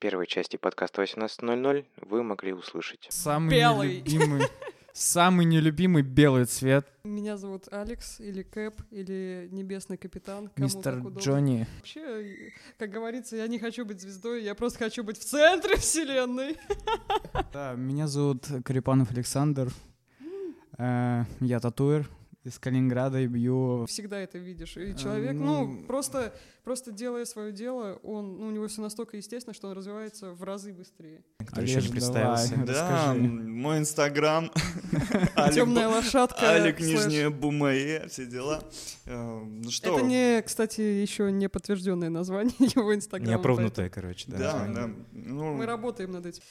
первой части подкаста 18.00 вы могли услышать. Самый Белый. нелюбимый, самый нелюбимый белый цвет. Меня зовут Алекс, или Кэп, или Небесный Капитан. кому Мистер. Джонни. Вообще, как говорится, я не хочу быть звездой, я просто хочу быть в центре вселенной. Да, меня зовут Карипанов Александр. Э, Я татуир из Калининграда и бью... Всегда это видишь. И человек, ну- ну, просто, просто делая свое дело, он, ну, у него все настолько естественно, что он развивается в разы быстрее. Кто еще не представился? давай. Да, Расскажи. мой инстаграм. Темная лошадка. Алик. Нижняя Бумае, все дела. Э, Ну что? Это не, кстати, еще не подтвержденное название его инстаграма. Неопровнутое, короче, да. Да, да. Ну, Мы работаем над этим.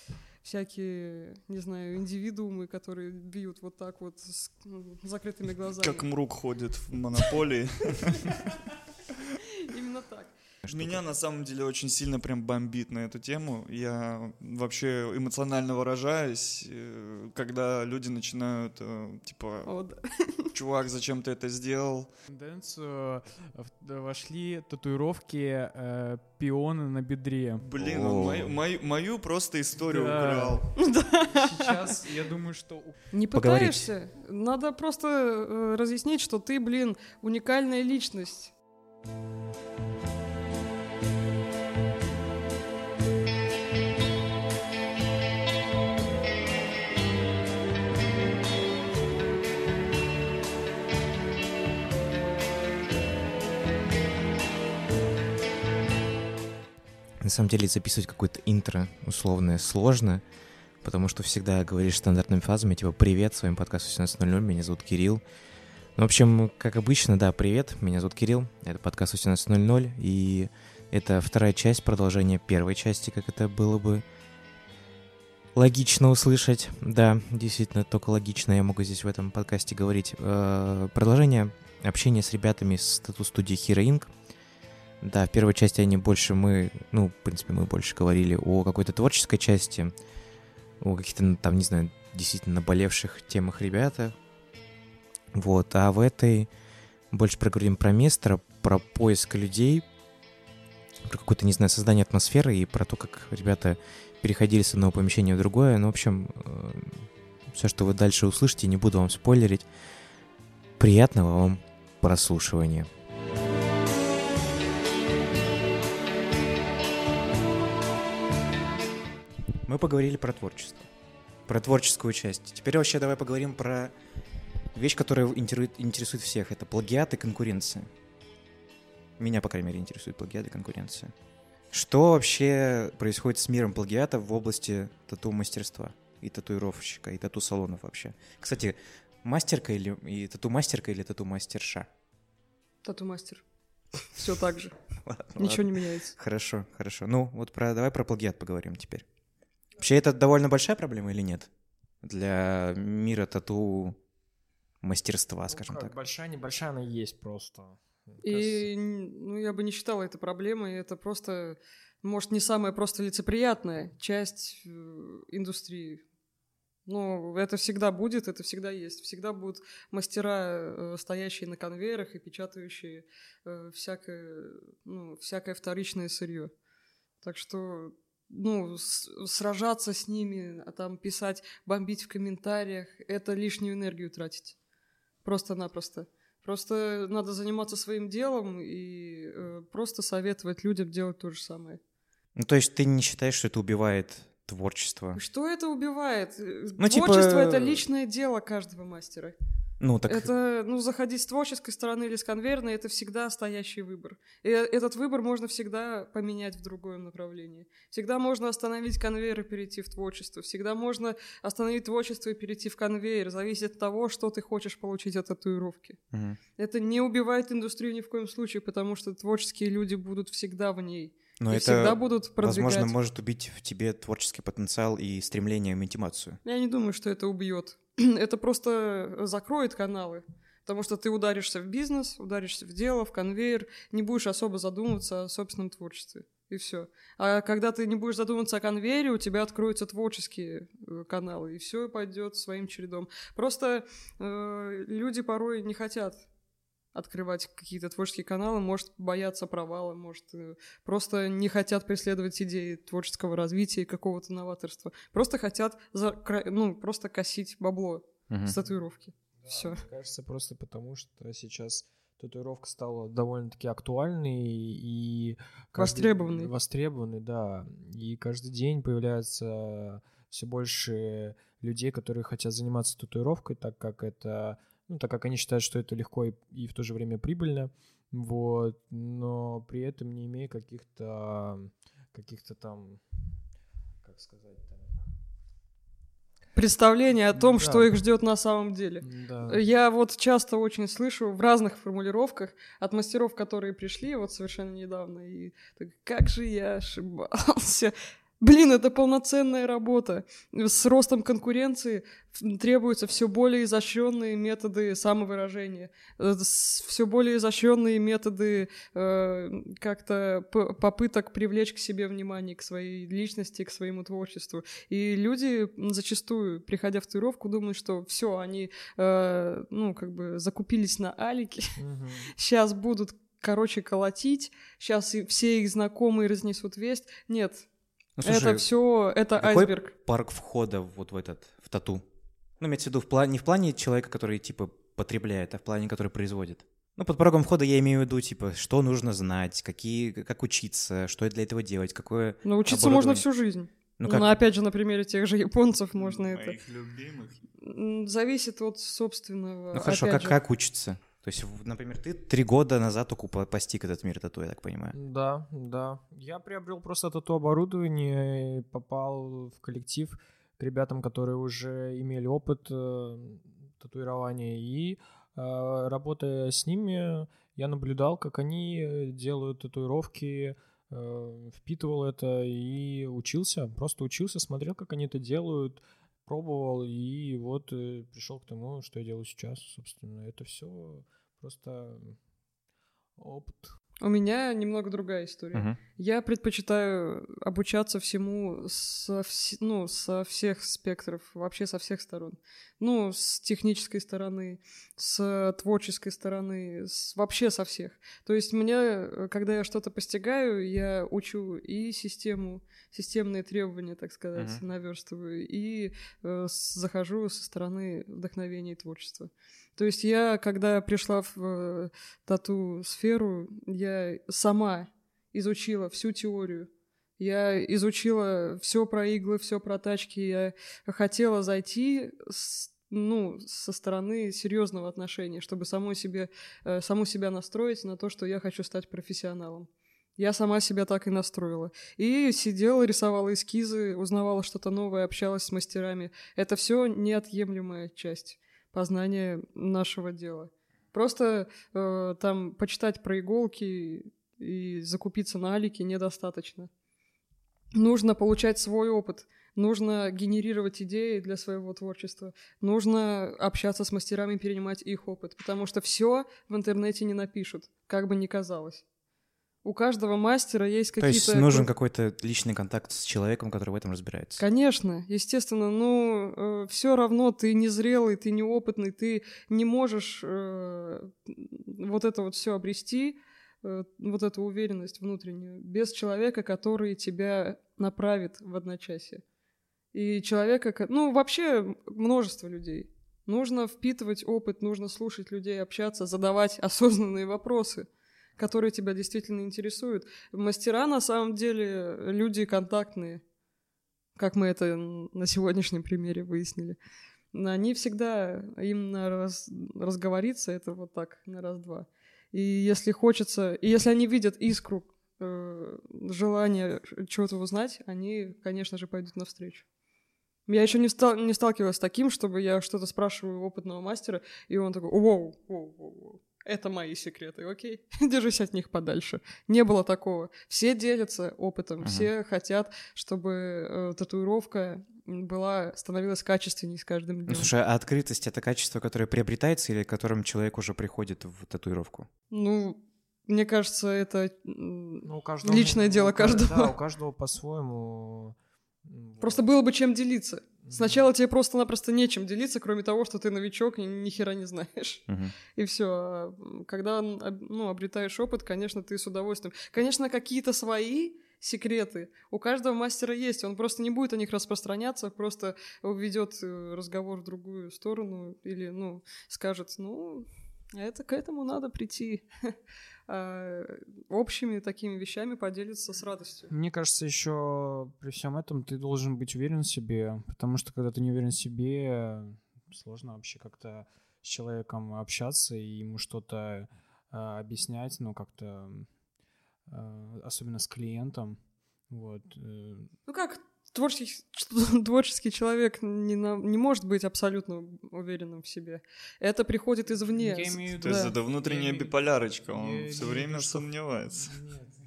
Всякие, не знаю, индивидуумы, которые бьют вот так вот с м, закрытыми глазами. как Мрук ходит в монополии. Именно так. Меня на самом деле очень сильно прям бомбит на эту тему. Я вообще эмоционально выражаюсь, э, когда люди начинают, э, типа, Вот, да. чувак, зачем ты это сделал? В тенденцию э, в- вошли татуировки э, пионы на бедре. Блин, О. он мою, мою- мою просто историю Да. украл. Сейчас, я думаю, что... Не Поговорить. пытаешься? Надо просто э, разъяснить, что ты, блин, уникальная личность. На самом деле записывать какое-то интро условное сложно, потому что всегда говоришь стандартными фразами, типа «Привет, с вами подкаст 18.00, меня зовут Кирилл». Ну, в общем, как обычно, да, привет, меня зовут Кирилл, это подкаст 18.00, и это вторая часть продолжения первой части, как это было бы логично услышать. Да, действительно, только логично я могу здесь в этом подкасте говорить. Э, Продолжение общения с ребятами с тату-студии Hero Inc. Да, в первой части они больше мы, ну, в принципе, мы больше говорили о какой-то творческой части, о каких-то, ну, там, не знаю, действительно наболевших темах ребята. Вот, а в этой больше проговорим про место, про поиск людей, про какое-то, не знаю, создание атмосферы и про то, как ребята переходили с одного помещения в другое. Ну, в общем, все, что вы дальше услышите, не буду вам спойлерить. Приятного вам прослушивания. Мы поговорили про творчество, про творческую часть. Теперь вообще давай поговорим про вещь, которая интересует всех. Это плагиат и конкуренция. Меня, по крайней мере, интересует плагиат и конкуренция. Что вообще происходит с миром плагиата в области тату-мастерства и татуировщика, и тату-салонов вообще? Кстати, мастерка или и тату-мастерка или тату-мастерша? Тату-мастер. Все так же. Ничего не меняется. Хорошо, хорошо. Ну, вот про, давай про плагиат поговорим теперь. Вообще, это довольно большая проблема или нет? Для мира тату мастерства, скажем Ну как, так. Большая, небольшая она есть просто. И ну, я бы не считала это проблемой. Это просто, может, не самая просто лицеприятная часть э, индустрии. Но это всегда будет, это всегда есть. Всегда будут мастера, э, стоящие на конвейерах и печатающие э, всякое, ну, всякое вторичное сырье. Так что ну, с- сражаться с ними, а там писать, бомбить в комментариях, это лишнюю энергию тратить. Просто-напросто. Просто надо заниматься своим делом и э, просто советовать людям делать то же самое. Ну, то есть ты не считаешь, что это убивает творчество? Что это убивает? Ну, типа, Творчество это э, личное дело каждого мастера. Ну, так Это, ну, заходить с творческой стороны или с конвейерной, это всегда стоящий выбор. И э, этот выбор можно всегда поменять в другое направление. Всегда можно остановить конвейер и перейти в творчество. Всегда можно остановить творчество и перейти в конвейер. Зависит от того, что ты хочешь получить от татуировки. Мгм. Это не убивает индустрию ни в коем случае, потому что творческие люди будут всегда в ней. Но и это, всегда будут продвигать. возможно, может убить в тебе творческий потенциал и стремление в интимацию. Я не думаю, что это убьет. это просто закроет каналы. Потому что ты ударишься в бизнес, ударишься в дело, в конвейер, не будешь особо задумываться о собственном творчестве. И все. А когда ты не будешь задумываться о конвейере, у тебя откроются творческие э, каналы, и все пойдет своим чередом. Просто э, люди порой не хотят открывать какие-то творческие каналы, может бояться провала, может э, просто не хотят преследовать идеи творческого развития и какого-то новаторства. Просто хотят, за, ну, просто косить бабло Мгм. с татуировки. Да, Всё. Мне кажется, просто потому что сейчас татуировка стала довольно-таки актуальной и... каждый- Востребованной. Востребованной, да. И каждый день появляется все больше людей, которые хотят заниматься татуировкой, так как это... Ну, так как они считают, что это легко и, и в то же время прибыльно. Вот. Но при этом не имея каких-то... Каких-то там... Как сказать-то? Представление о том, Да. что их ждет на самом деле. Да. Я вот часто очень слышу в разных формулировках от мастеров, которые пришли вот совершенно недавно, и так, как же я ошибался. Блин, это полноценная работа. С ростом конкуренции требуются все более изощренные методы самовыражения, все более изощренные методы э, как-то попыток привлечь к себе внимание, к своей личности, к своему творчеству. И люди зачастую, приходя в татуировку, думают, что все, они, э, ну, как бы закупились на алики, Мгм. сейчас будут, короче, колотить, сейчас все их знакомые разнесут весть. Нет, Ну, слушай, это все, это какой айсберг. парк входа вот в этот, в тату? Ну, имеется в виду в плане, не в плане человека, который, типа, потребляет, а в плане, который производит. Ну, под порогом входа я имею в виду, типа, что нужно знать, какие, как учиться, что для этого делать, какое... Научиться можно оборудование. всю жизнь. Ну, Ну, как... опять же, на примере тех же японцев можно это. Моих любимых. М, Зависит от собственного. Ну, хорошо, опять как, же. как учиться? То есть, например, ты три года назад только по- постиг этот мир тату, я так понимаю. Да, да. Я приобрел просто тату оборудование попал в коллектив к ребятам, которые уже имели опыт э, татуирования. И э, работая с ними, я наблюдал, как они делают татуировки, э, впитывал это и учился, просто учился, смотрел, как они это делают, пробовал, и вот э, пришел к тому, что я делаю сейчас, собственно. Это все просто опыт. У меня немного другая история. Мгм. Я предпочитаю обучаться всему со, вс- ну, со всех спектров, вообще со всех сторон. Ну, с технической стороны, с творческой стороны, с- вообще со всех. То есть мне, э, когда я что-то постигаю, я учу и систему, системные требования, так сказать, Мгм. наверстываю, и э, с- захожу со стороны вдохновения и творчества. То есть я, когда пришла в э, тату-сферу, я сама изучила всю теорию. Я изучила все про иглы, все про тачки. Я хотела зайти с- ну, со стороны серьезного отношения, чтобы самой себе, э, саму себя настроить на то, что я хочу стать профессионалом. Я сама себя так и настроила. И сидела, рисовала эскизы, узнавала что-то новое, общалась с мастерами. Это все неотъемлемая часть познания нашего дела. Просто э, там почитать про иголки и закупиться на алике недостаточно. Нужно получать свой опыт, нужно генерировать идеи для своего творчества, нужно общаться с мастерами, перенимать их опыт, потому что все в интернете не напишут, как бы ни казалось. У каждого мастера есть То какие-то... есть нужен какой-то личный контакт с человеком, который в этом разбирается. Конечно, естественно, ну все равно ты незрелый, ты неопытный, ты не можешь э, вот это вот все обрести, э, вот эту уверенность внутреннюю, без человека, который тебя направит в одночасье. И человека, ну вообще множество людей. Нужно впитывать опыт, нужно слушать людей, общаться, задавать осознанные вопросы которые тебя действительно интересуют. Мастера, на самом деле, люди контактные, как мы это на сегодняшнем примере выяснили. Они всегда, им на раз, разговориться, это вот так, на раз-два. И если хочется, и если они видят искру, э, желание чего-то узнать, они, конечно же, пойдут навстречу. Я еще не, стал, не сталкивалась с таким, чтобы я что-то спрашиваю у опытного мастера, и он такой, воу, воу, воу, воу. Это мои секреты, окей? Держись от них подальше. Не было такого. Все делятся опытом, Мгм. все хотят, чтобы э, татуировка была, становилась качественнее с каждым Ну, днем. слушай, а открытость — это качество, которое приобретается или которым человек уже приходит в татуировку? Ну, мне кажется, это Ну, у каждого, Личное у дело ка- каждого. Да, у каждого по-своему. Просто было бы чем делиться. Сначала тебе просто-напросто нечем делиться, кроме того, что ты новичок и ни хера не знаешь. Мгм. И все. Когда ну, обретаешь опыт, конечно, ты с удовольствием. Конечно, какие-то свои секреты у каждого мастера есть. Он просто не будет о них распространяться, просто уведет э, разговор в другую сторону или, ну, скажет, ну, это к этому надо прийти. А общими такими вещами поделиться с радостью. Мне кажется, еще при всем этом ты должен быть уверен в себе, потому что когда ты не уверен в себе, сложно вообще как-то с человеком общаться и ему что-то а, объяснять, ну как-то а, особенно с клиентом, вот. э, Ну как творческий, творческий человек не, на- не может быть абсолютно уверенным в себе. Это приходит извне. Я имею в виду- То есть Да. это внутренняя Я биполярочка, я он имею все в время виду, сомневается.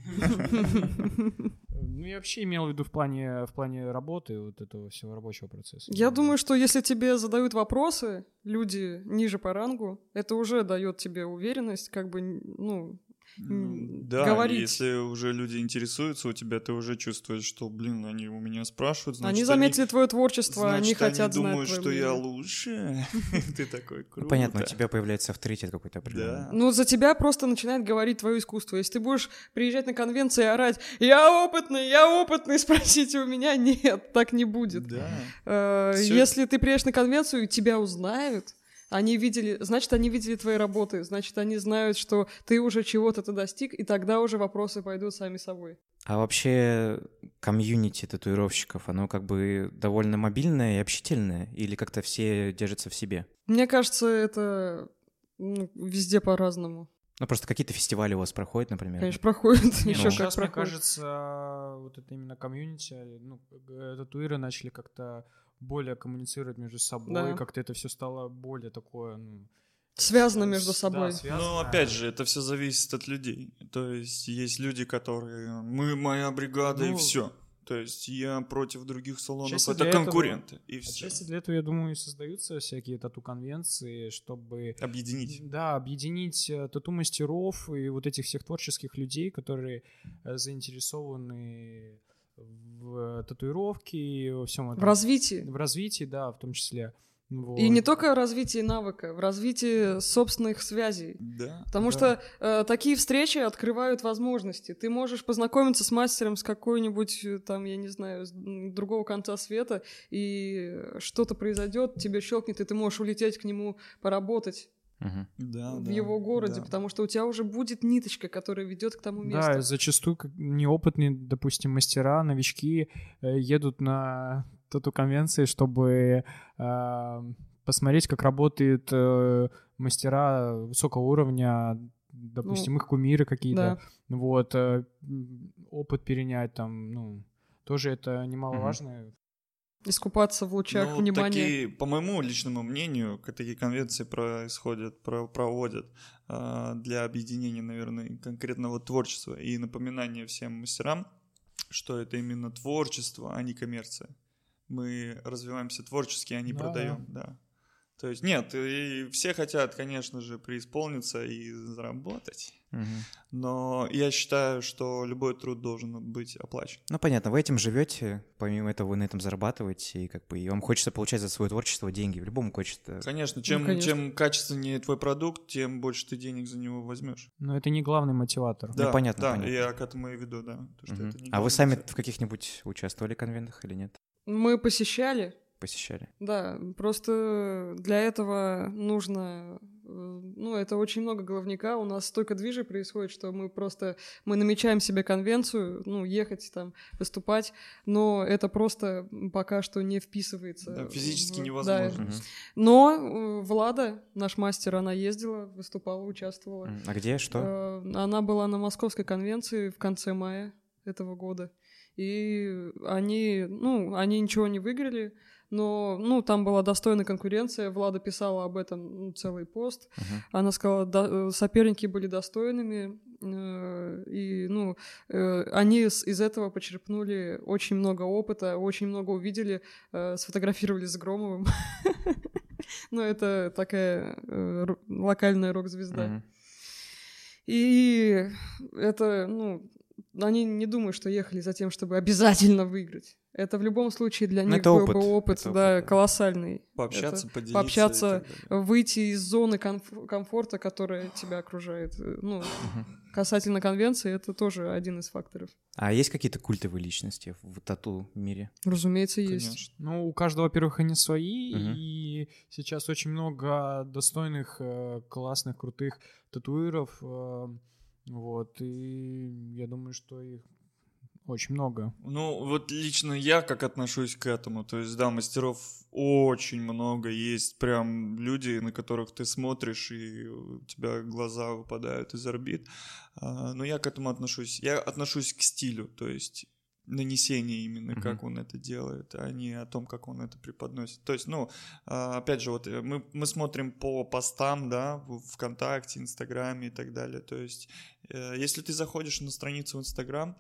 Ну, я вообще имел в виду в плане, в плане работы вот этого всего рабочего процесса. Я думаю, что если тебе задают вопросы люди ниже по рангу, это уже дает тебе уверенность, как бы, ну, Да, говорить. если уже люди интересуются у тебя, ты уже чувствуешь, что, блин, они у меня спрашивают, значит, они заметили твое творчество, они значит, хотят они знать думают, твое что я мнение. лучше. Ты такой Ну, круто. понятно, у тебя появляется авторитет какой-то определенный. Да. Ну, за тебя просто начинает говорить твое искусство. Если ты будешь приезжать на конвенции и орать «Я опытный, я опытный», спросите у меня, нет, так не будет. Да. Э, Если ты приедешь на конвенцию тебя узнают, они видели, значит, они видели твои работы, значит, они знают, что ты уже чего-то ты достиг, и тогда уже вопросы пойдут сами собой. А вообще комьюнити татуировщиков, оно как бы довольно мобильное и общительное? Или как-то все держатся в себе? Мне кажется, это ну, везде по-разному. Ну, просто какие-то фестивали у вас проходят, например? Конечно, проходит, Не, еще ну, как сейчас, мне проходит. кажется, вот это именно комьюнити, ну, э, татуиры начали как-то более коммуницировать между собой, Да. как-то это все стало более такое, ну... Связано с- между да, собой. связано. Ну, опять же, это все зависит от людей. То есть есть люди, которые мы моя бригада и Ну, все. То есть я против других салонов, это для этого- конкуренты. И все. Отчасти для этого, я думаю, и создаются всякие тату-конвенции, чтобы... Объединить. Да, объединить э, тату-мастеров и вот этих всех творческих людей, которые э, заинтересованы в татуировке и во всем этом. В развитии. В развитии, да, в том числе. Вот. И не только в развитии навыка, в развитии собственных связей. Да. Потому Да. что э, такие встречи открывают возможности. Ты можешь познакомиться с мастером с какой-нибудь, э, там, я не знаю, с другого конца света, и что-то произойдет, тебе щелкнет, и ты можешь улететь к нему поработать Мгм. Да, в да, его городе, да. потому что у тебя уже будет ниточка, которая ведет к тому месту. Да, зачастую неопытные, допустим, мастера, новички э, едут на тату-конвенции, чтобы э, посмотреть, как работают э, мастера высокого уровня, допустим, их кумиры какие-то. Да. Вот, э, опыт перенять там, ну, тоже это немаловажно. Искупаться в лучах Ну, внимания. такие, по моему личному мнению, такие конвенции происходят, про- проводят а, для объединения, наверное, конкретного творчества и напоминания всем мастерам, что это именно творчество, а не коммерция. Мы развиваемся творчески, а не Да, продаем, да. То есть нет, и все хотят, конечно же, преисполниться и заработать. Мгм. Но я считаю, что любой труд должен быть оплачен. Ну, понятно, вы этим живете, помимо этого вы на этом зарабатываете, и как бы и вам хочется получать за свое творчество деньги. В любом хочется. Конечно, чем, конечно. чем качественнее твой продукт, тем больше ты денег за него возьмешь. Но это не главный мотиватор. Да, понятно, да, понятно. я к этому и веду, да. то, что Мгм. это не А вы сами мотив. в каких-нибудь участвовали в конвентах или нет? Мы посещали, Посещали? да, просто для этого нужно, э, ну, это очень много головника, у нас столько движей происходит, что мы просто, мы намечаем себе конвенцию, ну, ехать там, выступать, но это просто пока что не вписывается. Да, физически в- невозможно. да. Мгм. Но э, Влада, наш мастер, она ездила, выступала, участвовала. А где, что? Э, Она была на Московской конвенции в конце мая этого года. И они, ну, они ничего не выиграли, но, ну, там была достойная конкуренция. Влада писала об этом ну, целый пост. Мгм. Она сказала, да, э, соперники были достойными, э, и, ну, э, они с- из этого почерпнули очень много опыта, очень много увидели, э, сфотографировались с Громовым. Ну, это такая локальная рок-звезда. И это, ну, они не думают, что ехали за тем, чтобы обязательно выиграть. Это в любом случае для них это был опыт. бы опыт, Это да, опыт, да. колоссальный. Пообщаться, Это поделиться. пообщаться, выйти из зоны конф- комфорта, которая тебя окружает. Ну, касательно конвенции, это тоже один из факторов. А есть какие-то культовые личности в тату мире? Разумеется, есть. Конечно. Ну, у каждого, во-первых, они свои, и сейчас очень много достойных, э, классных, крутых татуиров, э, вот, и я думаю, что их очень много. Ну, вот лично я как отношусь к этому. То есть, да, мастеров очень много. Есть прям люди, на которых ты смотришь, и у тебя глаза выпадают из орбит. А, Но я к этому отношусь. Я отношусь к стилю, то есть нанесение именно, Мгм. как он это делает, а не о том, как он это преподносит. То есть, ну, а, опять же, вот э, мы, мы смотрим по постам, да, в ВКонтакте, Инстаграме и так далее. То есть, э, если ты заходишь на страницу в Инстаграм,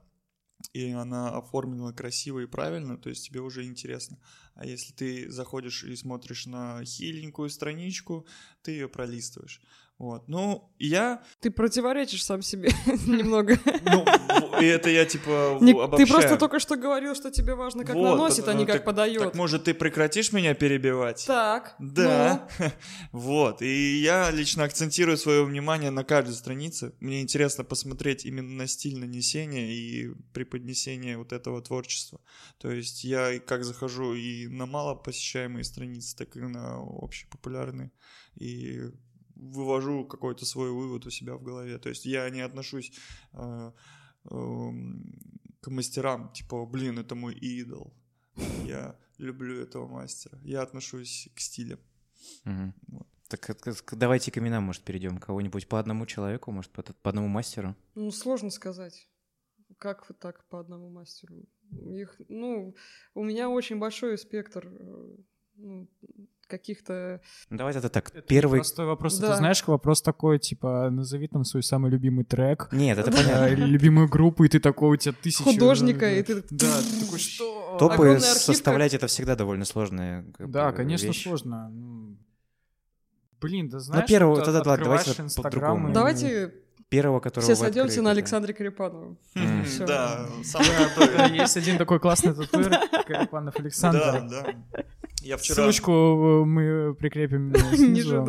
и она оформлена красиво и правильно, то есть тебе уже интересно. А если ты заходишь и смотришь на хиленькую страничку, ты ее пролистываешь. Вот. Ну, я... Ты противоречишь сам себе немного. Ну, и это я типа Не- Ты обобщаю. просто только что говорил, что тебе важно, как Вот, наносит, а ну, не как так- подает. Так, может, ты прекратишь меня перебивать? Так. Да, вот. И я лично акцентирую свое внимание на каждой странице. Мне интересно посмотреть именно на стиль нанесения и преподнесения вот этого творчества. То есть я как захожу и на малопосещаемые страницы, так и на общепопулярные. И вывожу какой-то свой вывод у себя в голове. То есть я не отношусь э, эм, к мастерам, типа, блин, это мой идол. Я люблю этого мастера. Я отношусь к стилям. Вот. Так э, давайте к именам, может, перейдем. Кого-нибудь по одному человеку, может, по, по одному мастеру? Ну, сложно сказать. Как вот так по одному мастеру? Их, ну, у меня очень большой спектр э, ну, каких-то... Ну, давайте это так. Это Первый... Простой вопрос. Да. Ты знаешь, вопрос такой, типа, назови там свой самый любимый трек, Нет, это понятно. любимую группу, и ты такой, у тебя тысячи... Художника, и ты- Да, ты такой, что? Топы составлять это всегда довольно сложная Да, конечно, сложно. Ну, Блин, да знаешь, первого- тогда да, открываешь давайте Инстаграм по-другому. Давайте Первого, которого все открыли, на да. Александре Карипанову. Да, самый. Есть один такой классный татуир, Карипанов Александр. Да, да. Я вчера... Ссылочку э, мы прикрепим э, снизу.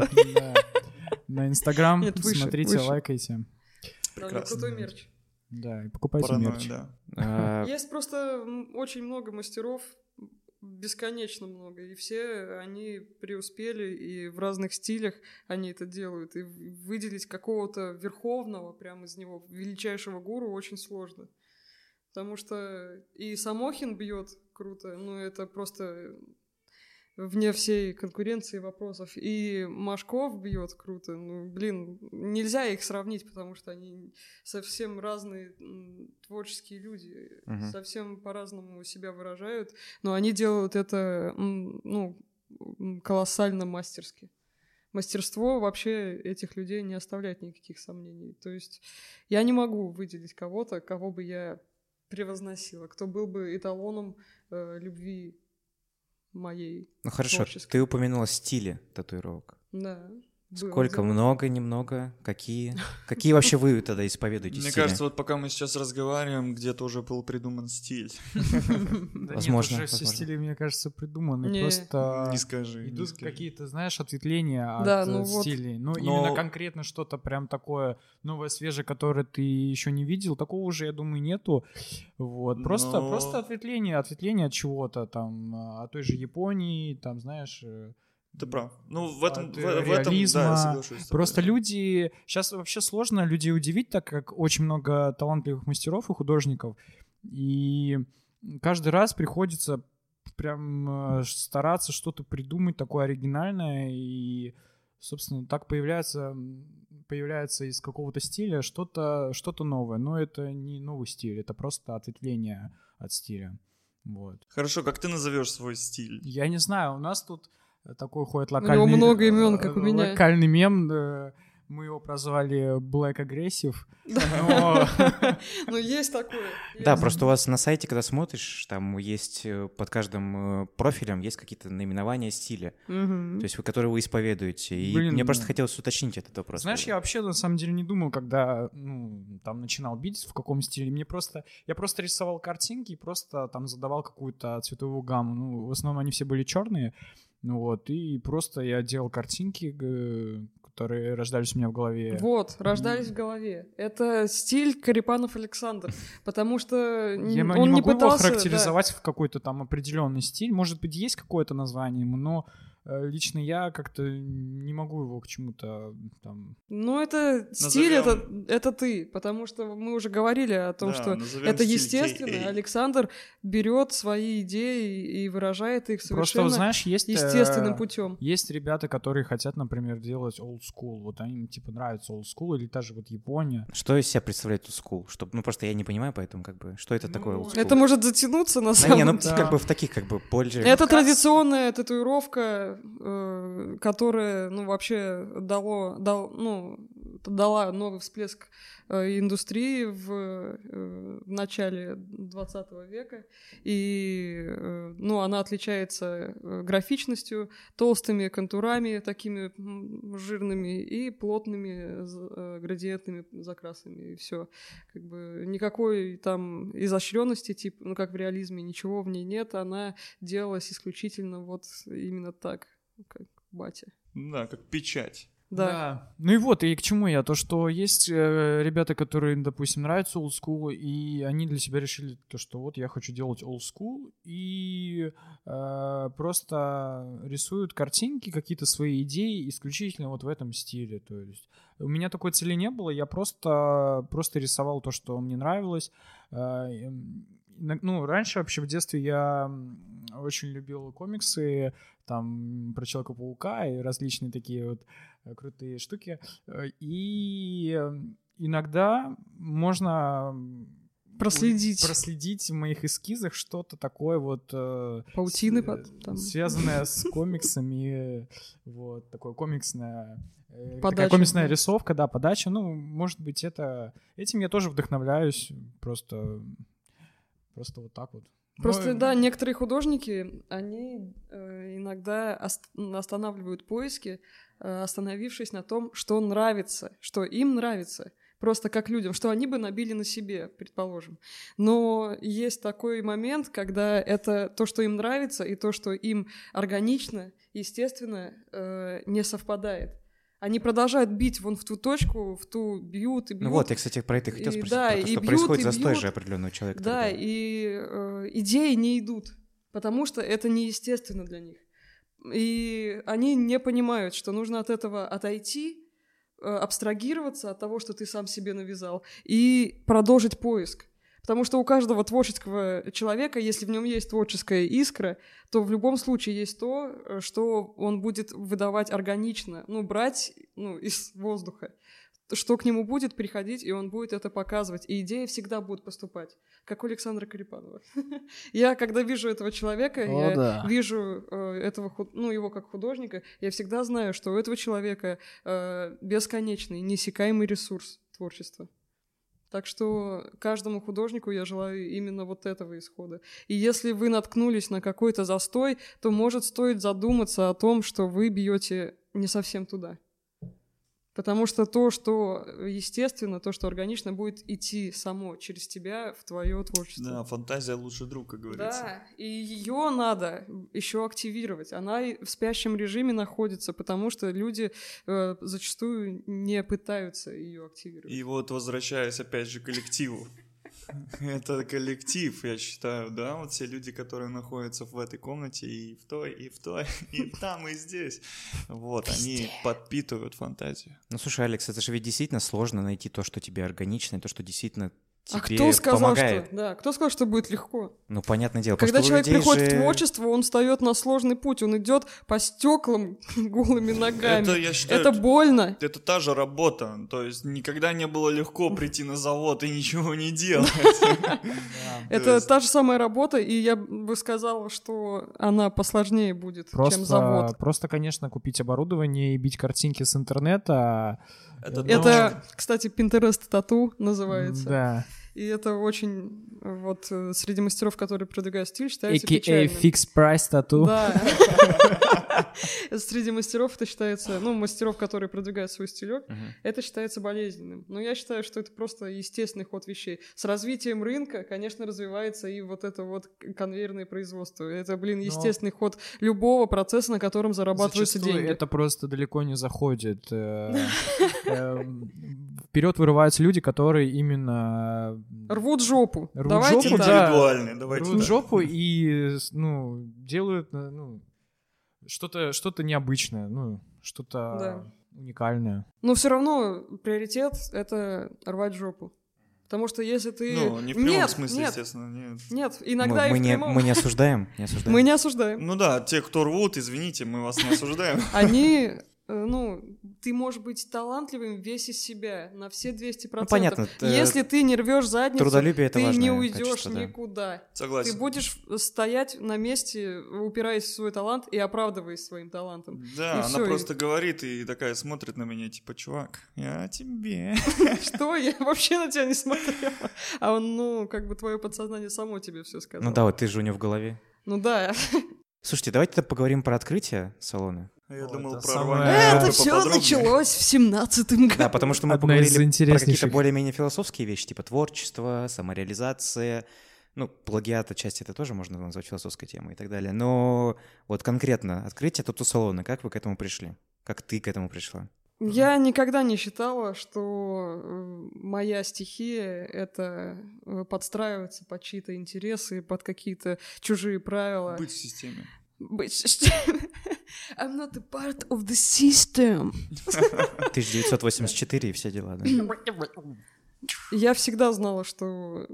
На Инстаграм. Смотрите, лайкайте. Прекрасно. крутой мерч. Да, и покупайте Паранойя, мерч. да. А, Есть просто очень много мастеров, бесконечно много, и все они преуспели, и в разных стилях они это делают, и выделить какого-то верховного, прямо из него, величайшего гуру очень сложно. Потому что и Самохин бьет круто, ну это просто вне всей конкуренции вопросов. И Машков бьет круто. Ну, блин, нельзя их сравнить, потому что они совсем разные творческие люди, Мгм. совсем по-разному себя выражают, но они делают это, ну, колоссально мастерски. Мастерство вообще этих людей не оставляет никаких сомнений. То есть я не могу выделить кого-то, кого бы я превозносила, кто был бы эталоном э, любви моей. Ну хорошо, творчески. ты упомянула стили татуировок. Да. Было Сколько? дело. Много, немного? Какие? Какие вообще вы тогда исповедуете Мне стили? кажется, вот пока мы сейчас разговариваем, где-то уже был придуман стиль. Возможно, нет, все стили, мне кажется, придуманы. Просто Не скажи. идут какие-то, знаешь, ответвления от Да, э, ну вот. стилей. Ну, Но- именно конкретно что-то прям такое новое, свежее, которое ты еще не видел, такого уже, я думаю, нету. Вот. Просто, просто ответвление, ответвление от чего-то, там, а, от той же Японии, там, знаешь, э, Ты прав. Ну, в этом, От, в, в этом, да, я соглашусь. Просто люди... Сейчас вообще сложно людей удивить, так как очень много талантливых мастеров и художников. И каждый раз приходится прям э, стараться что-то придумать такое оригинальное. И, собственно, так появляется, появляется из какого-то стиля что-то что новое. Но это не новый стиль, это просто ответвление от стиля. Вот. Хорошо, как ты назовешь свой стиль? Я не знаю, у нас тут такой ходит него локальный... много имен, как у э, меня. Локальный мем. э, Мы его прозвали Black Aggressive. Ну, есть такое. Да, просто у вас на сайте, когда смотришь, там есть э, под каждым э, профилем есть какие-то наименования стиля, то есть вы, которые вы исповедуете. И Блин, мне просто хотелось уточнить этот вопрос. Знаешь, я вообще на самом деле не думал, когда ну, там начинал бить, в каком стиле. Мне просто. Я просто рисовал картинки и просто там задавал какую-то цветовую гамму. Ну, в основном они все были черные. Ну вот, и просто я делал картинки, которые рождались у меня в голове. Вот, рождались в голове. Это стиль Карипанов Александр, потому что Я он не не могу его пытался... да. характеризовать в какой-то там определенный стиль. Может быть, есть какое-то название ему, но лично я как-то не могу его к чему-то там... Ну, это стиль, Назовем- это, это ты, потому что мы уже говорили о том, Да, что это стиль естественно. KA. Александр берет свои идеи и выражает их Просто, совершенно вот, знаешь, есть... э, естественным путем. Есть ребята, которые хотят, например, делать old school. Вот они, типа, нравится old school, или та же вот Япония. Что из себя представляет old school? Чтобы, ну просто я не понимаю, поэтому как бы, что это такое old school? Это может затянуться на Да самом не, ну деле. как бы в таких как бы больше... Это традиционная татуировка, э, которая, ну, вообще дало, дал, ну, дала новый всплеск э, индустрии в, э, в начале 20 века. И, э, ну, она отличается графичностью, толстыми контурами, такими жирными и плотными градиентными закрасами, и все. Как бы никакой там изощренности, типа, ну, как в реализме, ничего в ней нет, она делалась исключительно вот именно так, как батя. Да, как печать. Да. Ну и вот, и к чему я? То, что есть э, ребята, которые, допустим, нравятся old school, и они для себя решили то, что вот я хочу делать old school, и э, просто рисуют картинки, какие-то свои идеи исключительно вот в этом стиле. То есть у меня такой цели не было, я просто, просто рисовал то, что мне нравилось. Э, эм, ну, раньше вообще в детстве я очень любил комиксы, там, про Человека-паука и различные такие вот крутые штуки. Э, И э, иногда можно Проследить. проследить в моих эскизах что-то такое вот э, Паутины с- под- там. связанное с комиксами, вот такое комиксное э, такая Подача, комиксная рисовка, да, подача. Ну, может быть, это этим я тоже вдохновляюсь, просто просто вот так вот. Просто, Ну, да, некоторые художники, они э, иногда ост- останавливают поиски, э, остановившись на том, что нравится, что им нравится. Просто как людям, что они бы набили на себе, предположим. Но есть такой момент, когда это то, что им нравится, и то, что им органично, естественно, э, не совпадает. Они продолжают бить вон в ту точку, в ту бьют и бьют. Ну вот, я, кстати, про это и хотел И спросить, да, про то, и что бьют, происходит и застой бьют. же определенного человека. Да, тогда. и э, идеи не идут, потому что это неестественно для них. И они не понимают, что нужно от этого отойти, э, абстрагироваться от того, что ты сам себе навязал, и продолжить поиск. Потому что у каждого творческого человека, если в нем есть творческая искра, то в любом случае есть то, э, что он будет выдавать органично, ну, брать ну, из воздуха что к нему будет приходить, и он будет это показывать. И идеи всегда будут поступать, как у Александра Карипанова. Я, когда вижу этого человека, О, я да. вижу э, этого, ну, его как художника, я всегда знаю, что у этого человека э, бесконечный, неиссякаемый ресурс творчества. Так что каждому художнику я желаю именно вот этого исхода. И если вы наткнулись на какой-то застой, то может стоит задуматься о том, что вы бьете не совсем туда. Потому что то, что естественно, то, что органично, будет идти само через тебя в твое творчество. Да, фантазия лучший друг, как говорится. Да, и ее надо еще активировать. Она в спящем режиме находится, потому что люди э, зачастую не пытаются ее активировать. И вот возвращаясь опять же к коллективу. Это коллектив, я считаю, да, вот все люди, которые находятся в этой комнате и в той, и в той, и там, и здесь. Вот, они подпитывают фантазию. Ну слушай, Алекс, это же ведь действительно сложно найти то, что тебе органично, и то, что действительно А тебе кто сказал, помогает. что... Да, кто сказал, что будет легко? Ну, понятное дело. Когда человек приходит же- в творчество, он встает на сложный путь, он идет по стеклам голыми ногами. Это, я считаю, Это это, больно. это та же работа. То есть никогда не было легко прийти на завод и ничего не делать. Это та же самая работа, и я бы сказала, что она посложнее будет, чем завод. Просто, просто, конечно, купить оборудование и бить картинки с интернета. Это Это, кстати, Pinterest тату называется. Да. И это очень, э, вот, э, среди мастеров, которые продвигают стиль, считается AKA печальным. price тату. Да. Среди мастеров это считается, ну, мастеров, которые продвигают свой стилек, это считается болезненным. Но я считаю, что это просто естественный ход вещей. С развитием рынка, конечно, развивается и вот это вот конвейерное производство. Это, блин, Но- естественный ход любого процесса, на котором зарабатываются Зачастую деньги. это просто далеко не заходит. Э, Вперед вырываются люди, которые именно Рвут жопу. Рвут Давайте жопу, да. Индивидуальный, давайте рвут так. жопу и ну, делают э, ну, что-то что необычное, ну, что-то Да. уникальное. Но все равно приоритет — это рвать жопу. Потому что если ты... Ну, не в прямом нет, смысле, нет, естественно, нет. Нет, Мы, иногда мы и в не, прямом. мы не осуждаем, не осуждаем. Мы не осуждаем. Ну да, те, кто рвут, извините, мы вас не осуждаем. Они, ну, ты можешь быть талантливым весь из себя на все 200%. Ну, понятно, т- Если ты не рвешь задницу, Трудолюбие — это ты не уйдешь качество, да. никуда. Согласен. Ты будешь стоять на месте, упираясь в свой талант и оправдываясь своим талантом. Да, И она всё, и- просто говорит и такая смотрит на меня, типа, чувак, я тебе. Что? Я вообще на тебя не смотрела. А он, ну, как бы твое подсознание само тебе все сказало. Ну да, вот ты же у него в голове. Ну да. Слушайте, давайте тогда поговорим про открытие салона. Я О, думал это про самое- Это все началось в семнадцатом году. Да, потому что мы Одна поговорили про какие-то более-менее философские вещи, типа творчество, самореализация. Ну, плагиат отчасти это тоже можно назвать философской темой и так далее. Но вот конкретно открытие тату-салона, как вы к этому пришли? Как ты к этому пришла? Я никогда не считала, что э, моя стихия — это э, подстраиваться под чьи-то интересы, под какие-то чужие правила. Быть в системе. Быть... I'm not a part of the system. 1984 и все дела, да? Я всегда знала, что,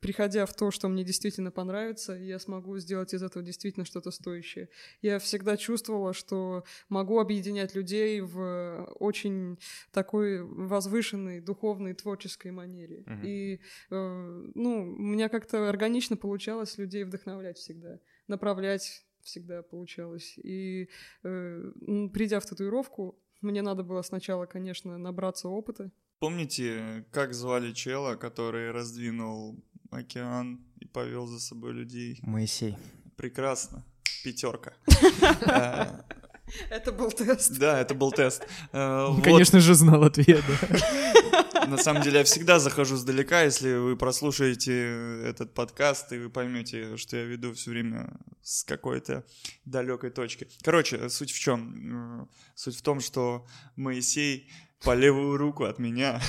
приходя в то, что мне действительно понравится, я смогу сделать из этого действительно что-то стоящее. Я всегда чувствовала, что могу объединять людей в очень такой возвышенной, духовной, творческой манере. Мгм. И, э, ну, у меня как-то органично получалось людей вдохновлять всегда, направлять всегда получалось. И, э, придя в татуировку, мне надо было сначала, конечно, набраться опыта, Помните, как звали чела, который раздвинул океан и повел за собой людей? Моисей. Прекрасно. Пятерка. Это был тест. Да, это был тест. Э, конечно же, знал ответ. На самом деле я всегда захожу сдалека, если вы прослушаете этот подкаст, и вы поймете, что я веду все время с какой-то далекой точки. Короче, суть в чем? Суть в том, что Моисей по левую руку от меня.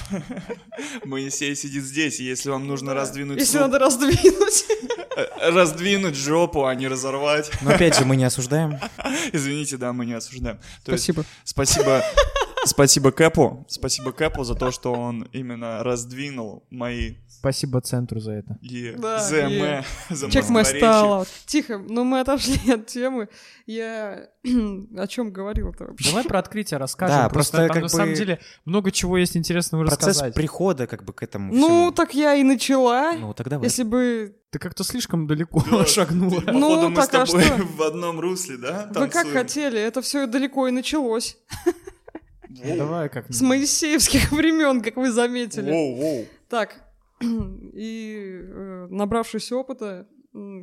Моисей сидит здесь, и если вам нужно раздвинуть Если надо раздвинуть. э, раздвинуть жопу, а не разорвать. Но опять же, мы не осуждаем. Извините, да, мы не осуждаем. То есть Спасибо. Спасибо, спасибо Кэпу, спасибо Кэпу за то, что он именно раздвинул мои Спасибо центру за это. Да, ЗМ, за Чек мой просторечие. стал. Тихо, но мы отошли от темы. Я о чем говорил-то вообще? Давай про открытие расскажем. Да, просто, просто там как на самом бы деле много чего есть интересного Процесс рассказать. прихода как бы к этому Ну, всему. так я и начала. Ну, тогда. Если бы... Ты как-то слишком далеко Да, шагнула. ты, Ну, походу, мы с так, а тобой что? в одном русле, да? Вы как танцуем? хотели, это все далеко и началось. Давай как С моисеевских времен, как вы заметили. воу, воу. Так, и э, набравшись опыта,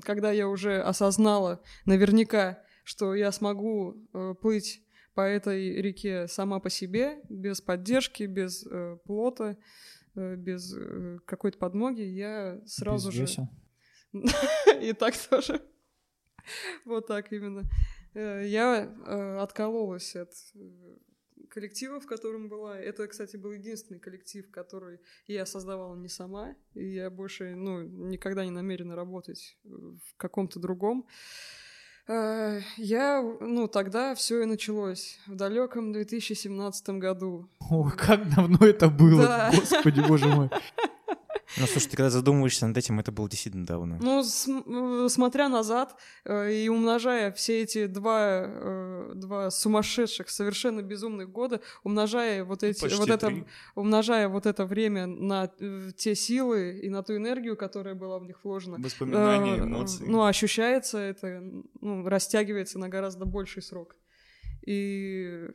когда я уже осознала наверняка, что я смогу э, плыть по этой реке сама по себе, без поддержки, без э, плота, э, без э, какой-то подмоги, я сразу Без же... И так тоже. Вот так именно. Я откололась от коллектива, в котором была. Это, кстати, был единственный коллектив, который я создавала не сама. И я больше, ну, никогда не намерена работать э, в каком-то другом. Э, Я, ну, тогда все и началось. В далеком 2017 году. О, как давно это было, Да. господи, боже мой. Ну, слушай, ты когда задумываешься над этим, это было действительно давно. Ну, см- смотря назад э, и умножая все эти два, э, два сумасшедших, совершенно безумных года, умножая вот эти, Почти вот это, три. умножая вот это время на э, те силы и на ту энергию, которая была в них вложена, Воспоминания, эмоции. Ну, ощущается это, ну, растягивается на гораздо больший срок. И,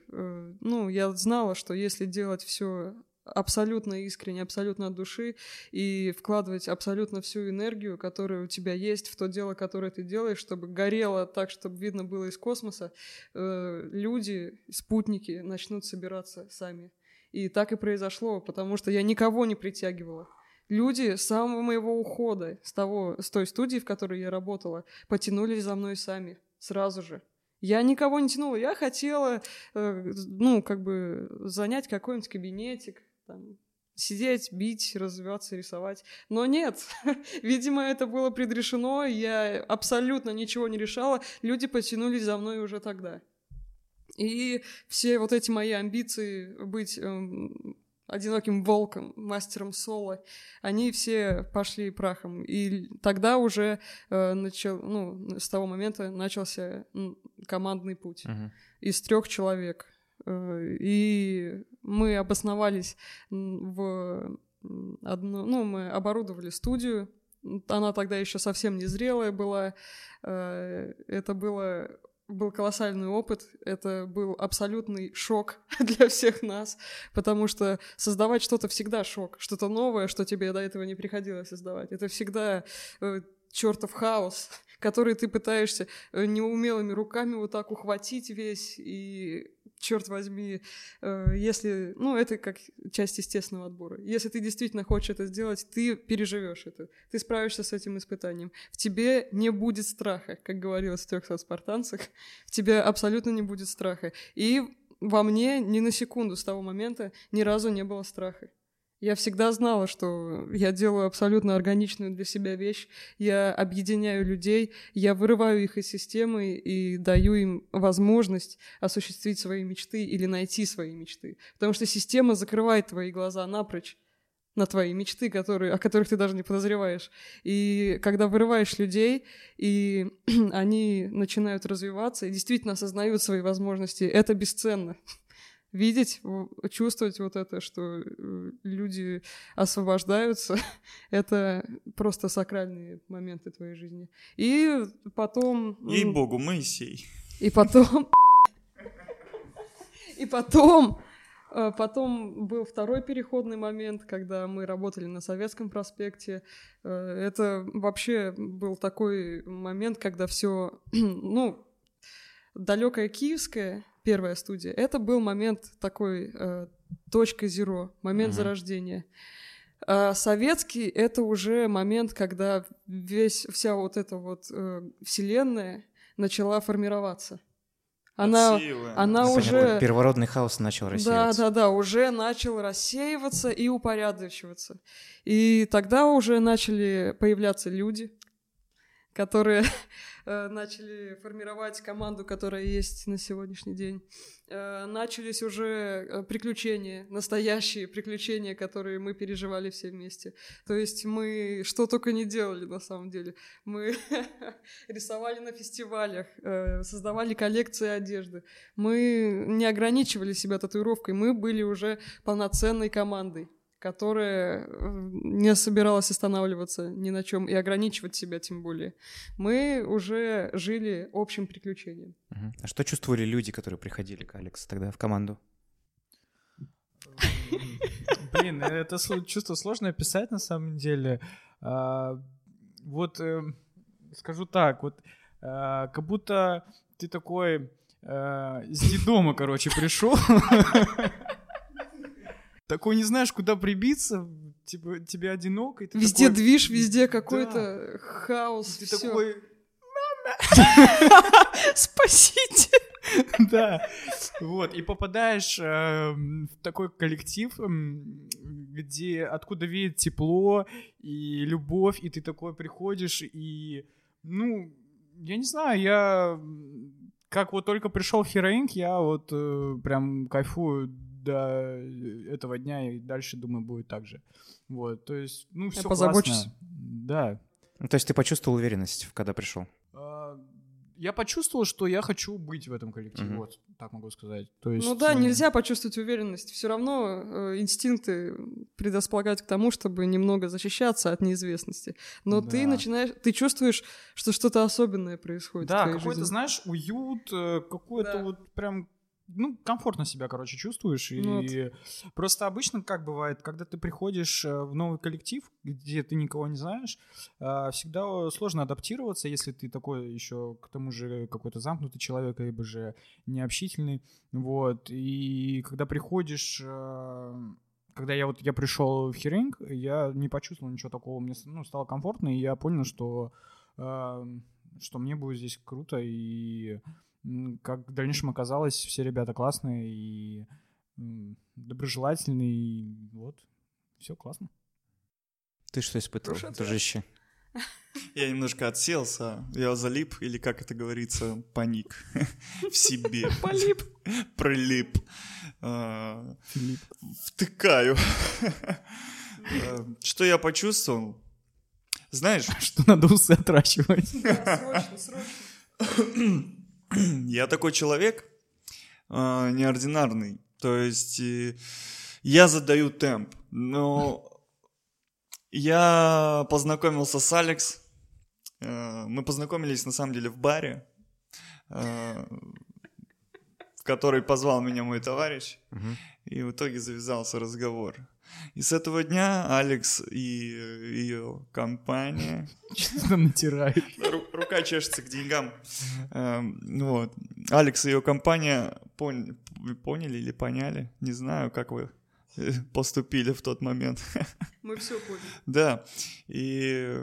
ну, я знала, что если делать все абсолютно искренне, абсолютно от души и вкладывать абсолютно всю энергию, которая у тебя есть в то дело, которое ты делаешь, чтобы горело так, чтобы видно было из космоса, э, люди, спутники начнут собираться сами. И так и произошло, потому что я никого не притягивала. Люди с самого моего ухода, с, того, с той студии, в которой я работала, потянулись за мной сами, сразу же. Я никого не тянула. Я хотела, э, ну, как бы занять какой-нибудь кабинетик, там, сидеть, бить, развиваться, рисовать. Но нет, видимо, это было предрешено, я абсолютно ничего не решала, люди потянулись за мной уже тогда. И все вот эти мои амбиции быть эм, одиноким волком, мастером соло, они все пошли прахом. И тогда уже э, начал, ну, с того момента начался командный путь Мгм. из трех человек. Э, И мы обосновались в одну, ну, мы оборудовали студию. Она тогда еще совсем не зрелая была. Э, Это было был колоссальный опыт, это был абсолютный шок для всех нас, потому что создавать что-то всегда шок, что-то новое, что тебе до этого не приходилось создавать. Это всегда э, чертов хаос, который ты пытаешься э, неумелыми руками вот так ухватить весь, и, черт возьми, э, если... Ну, это как часть естественного отбора. Если ты действительно хочешь это сделать, ты переживешь это, ты справишься с этим испытанием. В тебе не будет страха, как говорилось в трех спартанцах, в тебе абсолютно не будет страха. И во мне ни на секунду с того момента ни разу не было страха. Я всегда знала, что я делаю абсолютно органичную для себя вещь. Я объединяю людей, я вырываю их из системы и даю им возможность осуществить свои мечты или найти свои мечты. Потому что система закрывает твои глаза напрочь на твои мечты, которые, о которых ты даже не подозреваешь. И когда вырываешь людей, и они начинают развиваться и действительно осознают свои возможности, это бесценно видеть, чувствовать вот это, что э, люди освобождаются, это просто сакральные моменты твоей жизни. И потом... Ей-богу, Моисей. И потом... И потом... э, Потом был второй переходный момент, когда мы работали на Советском проспекте. Э, Это вообще был такой момент, когда все, ну, далекая киевская первая студия. Это был момент такой э, точка зеро, момент Мгм. зарождения. А советский это уже момент, когда весь вся вот эта вот э, вселенная начала формироваться. Она, Отсеиваем. она Ну, уже понятно, первородный хаос начал да, рассеиваться. да, да, уже начал рассеиваться и упорядочиваться. И тогда уже начали появляться люди, которые э, начали формировать команду, которая есть на сегодняшний день. Э, Начались уже э, приключения, настоящие приключения, которые мы переживали все вместе. То есть мы что только не делали на самом деле. Мы рисовали на фестивалях, создавали коллекции одежды. Мы не ограничивали себя татуировкой, мы были уже полноценной командой которая э, не собиралась останавливаться ни на чем и ограничивать себя тем более. Мы уже жили общим приключением. А что чувствовали люди, которые приходили к Алексу тогда в команду? Блин, это чувство сложно описать на самом деле. А, Вот эм, скажу так, вот а, как будто ты такой а, из детдома, короче, пришел. Такой не знаешь, куда прибиться, типа тебе одиноко. и ты Везде такой- движ, везде какой-то хаос. Ты всё. такой, Спасите! Да. Вот, и попадаешь эм, в такой коллектив, м, где откуда веет тепло и любовь, и ты такой приходишь, и, ну, я не знаю, я как вот только пришел Хероинг, я вот э, прям кайфую до этого дня и дальше, думаю, будет так же. Вот, то есть, ну, все позабочусь. классно. Да. Ну, то есть ты почувствовал уверенность, когда пришел? А, Я почувствовал, что я хочу быть в этом коллективе, Мгм. вот, так могу сказать. То есть, Ну да, э, нельзя почувствовать уверенность. Все равно э, инстинкты предосполагают к тому, чтобы немного защищаться от неизвестности. Но ты Да. начинаешь, ты чувствуешь, что что-то особенное происходит. в Да, твоей какой-то, жизни. знаешь, уют, э, какой-то Да. вот прям, ну, комфортно себя, короче, чувствуешь. И Ну просто обычно как бывает, когда ты приходишь э, в новый коллектив, где ты никого не знаешь, э, всегда сложно адаптироваться, если ты такой еще, к тому же, какой-то замкнутый человек, либо же необщительный. Вот. И когда приходишь э, когда я вот я пришел в Херинг, я не почувствовал ничего такого, мне ну, стало комфортно, и я понял, что э, что мне будет здесь круто, и как в дальнейшем оказалось, все ребята классные и доброжелательные, и вот, все классно. Ты что испытывал, Хороший ответ. дружище? Я немножко отселся, я залип, или как это говорится, паник в себе. Полип. Прилип. А, Филипп. Втыкаю. А, Что я почувствовал? Знаешь, Что надо усы отращивать. Срочно, срочно. я такой человек а, неординарный. То есть э, я задаю темп. Но я познакомился с Алекс. Э, Мы познакомились на самом деле в баре, э, в который позвал меня мой товарищ. Мгм. И в итоге завязался разговор. И с этого дня Алекс и ее компания Что там натирает? Ру- рука чешется к деньгам. Эм, Вот. Алекс и ее компания пон- поняли или поняли, не знаю, как вы э, поступили в тот момент. Мы все поняли. Да. И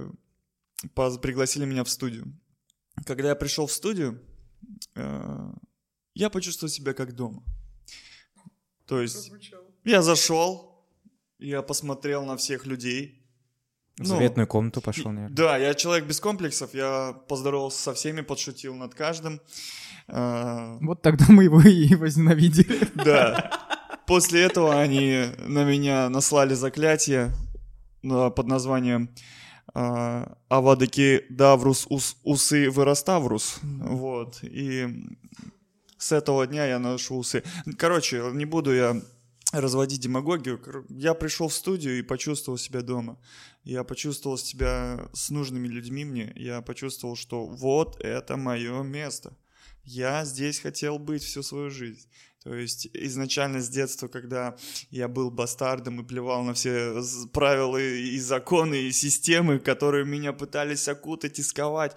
пригласили меня в студию. Когда я пришел в студию, э, я почувствовал себя как дома. То есть я зашел, я посмотрел на всех людей. В Ну, заветную комнату пошел, наверное. Да, я человек без комплексов, я поздоровался со всеми, подшутил над каждым. А, Вот тогда мы его и возненавидели. Да. После этого они на меня наслали заклятие ну, под названием а, Авадаки Даврус ус, Усы Выраставрус. Вот. И с этого дня я ношу усы. Короче, не буду я разводить демагогию. Я пришел в студию и почувствовал себя дома. Я почувствовал себя с нужными людьми мне. Я почувствовал, что вот это мое место. Я здесь хотел быть всю свою жизнь. То есть изначально с детства, когда я был бастардом и плевал на все правила и законы, и системы, которые меня пытались окутать и сковать,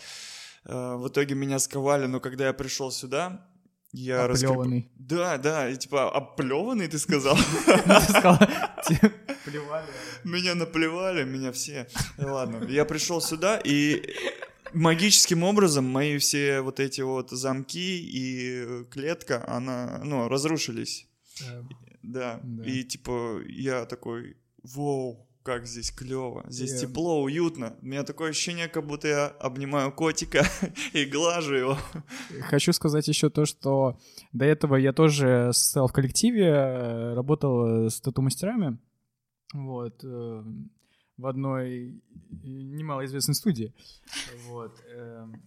э, в итоге меня сковали, но когда я пришел сюда, я раскреп- Оплеванный. Да, да, и типа оплеванный, ты сказал? Плевали. Меня наплевали, меня все. Ладно, я пришел сюда, и магическим образом мои все вот эти вот замки и клетка, она, ну, разрушились. Да. Да. И типа я такой, вау, как здесь клево, здесь Я- тепло, уютно. У меня такое ощущение, как будто я обнимаю котика и глажу его. Хочу сказать еще то, что до этого я тоже состоял в коллективе, э, работал э, с тату-мастерами, вот, э, в одной немалоизвестной студии, вот, эм,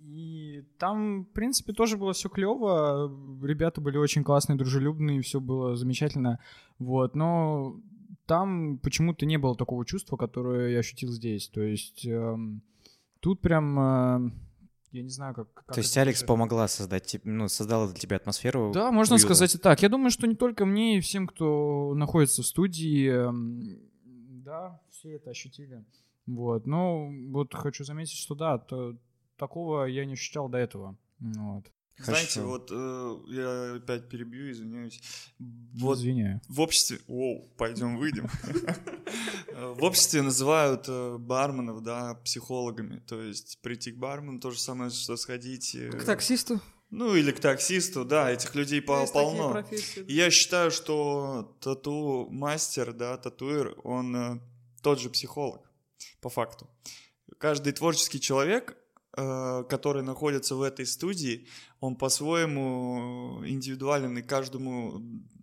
и там, в принципе, тоже было все клево, ребята были очень классные, дружелюбные, все было замечательно, вот, но там почему-то не было такого чувства, которое я ощутил здесь, то есть эм, тут прям... э, я не знаю, как... как То есть это Алекс даже- помогла создать, ну, создала для тебя атмосферу. да, можно уюта. сказать и так. Я думаю, что не только мне и всем, кто находится в студии, эм, да, все это ощутили. Вот, но вот хочу заметить, что да, то, такого я не ощущал до этого. Вот. Знаете, Хорошо. вот э, я опять перебью, извиняюсь. Вот Извиняю. в обществе... Оу, пойдем выйдем. В обществе называют э, барменов, да, психологами. То есть прийти к бармену то же самое, что сходить... э, К таксисту. Ну, или к таксисту, да, этих людей по- полно. И я считаю, что тату-мастер, да, татуир, он э, тот же психолог, по факту. Каждый творческий человек который находится в этой студии, он по-своему индивидуален и каждому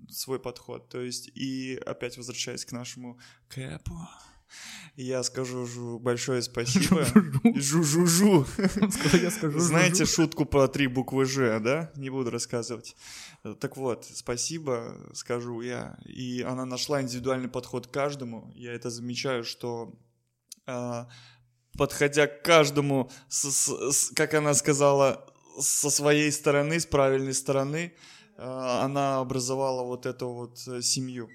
свой подход. То есть, и опять возвращаясь к нашему кэпу, я скажу жу, большое спасибо. Жу-жу-жу. Знаете шутку про три буквы «Ж», да? Не буду рассказывать. Так вот, спасибо, скажу я. И она нашла индивидуальный подход к каждому. Я это замечаю, что а, подходя к каждому, с, с, с, как она сказала, со своей стороны, с правильной стороны, а, она образовала вот эту вот э, семью.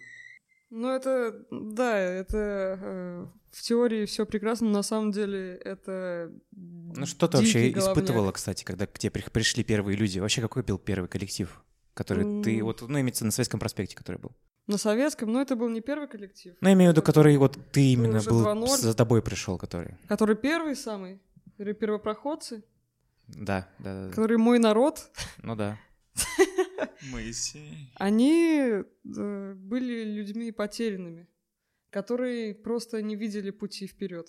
Ну, это, да, это э, в теории все прекрасно, но на самом деле это Ну что ты вообще головняк. испытывала, кстати, когда к тебе при- пришли первые люди? Вообще какой был первый коллектив, который ты, М. вот, ну, имеется на Советском проспекте, который был? На советском, но это был не первый коллектив. Ну, я имею в виду, который вот ты именно был, 2:0. за тобой пришел, который. Который первый самый, или первопроходцы, Да, да, да, который мой народ, Ну да. Моисей. они э, были людьми потерянными, которые просто не видели пути вперед.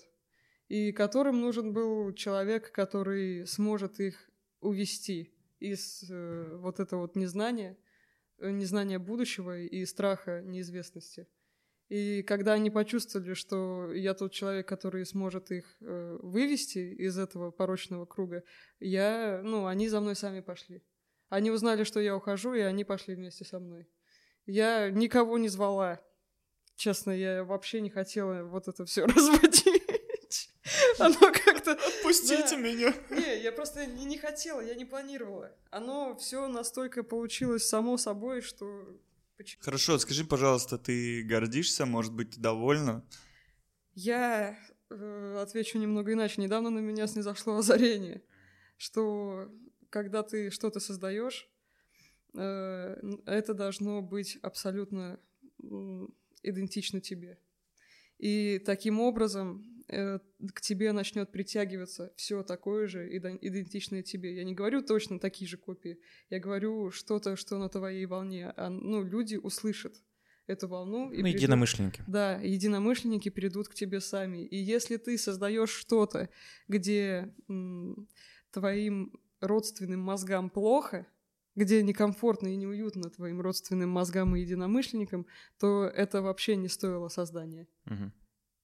И которым нужен был человек, который сможет их увести из э, вот этого вот незнания, незнания будущего и страха неизвестности. И когда они почувствовали, что я тот человек, который сможет их э, вывести из этого порочного круга, я, ну, они за мной сами пошли. Они узнали, что я ухожу, и они пошли вместе со мной. Я никого не звала. Честно, я вообще не хотела вот это все разводить. Оно как-то... Отпустите Да. меня. Не, я просто не, не хотела, я не планировала. Оно все настолько получилось само собой, что... Хорошо, скажи, пожалуйста, ты гордишься, может быть, ты довольна? Я э, отвечу немного иначе. Недавно на меня снизошло озарение, что когда ты что-то создаешь, э, это должно быть абсолютно м, идентично тебе. И таким образом э, к тебе начнет притягиваться все такое же иден- идентичное тебе. Я не говорю точно такие же копии, я говорю что-то, что на твоей волне. А, ну, люди услышат эту волну. и Ну, придут- единомышленники. да, единомышленники перейдут к тебе сами. И если ты создаешь что-то, где м, твоим родственным мозгам плохо, где некомфортно и неуютно твоим родственным мозгам и единомышленникам, то это вообще не стоило создания. Мгм.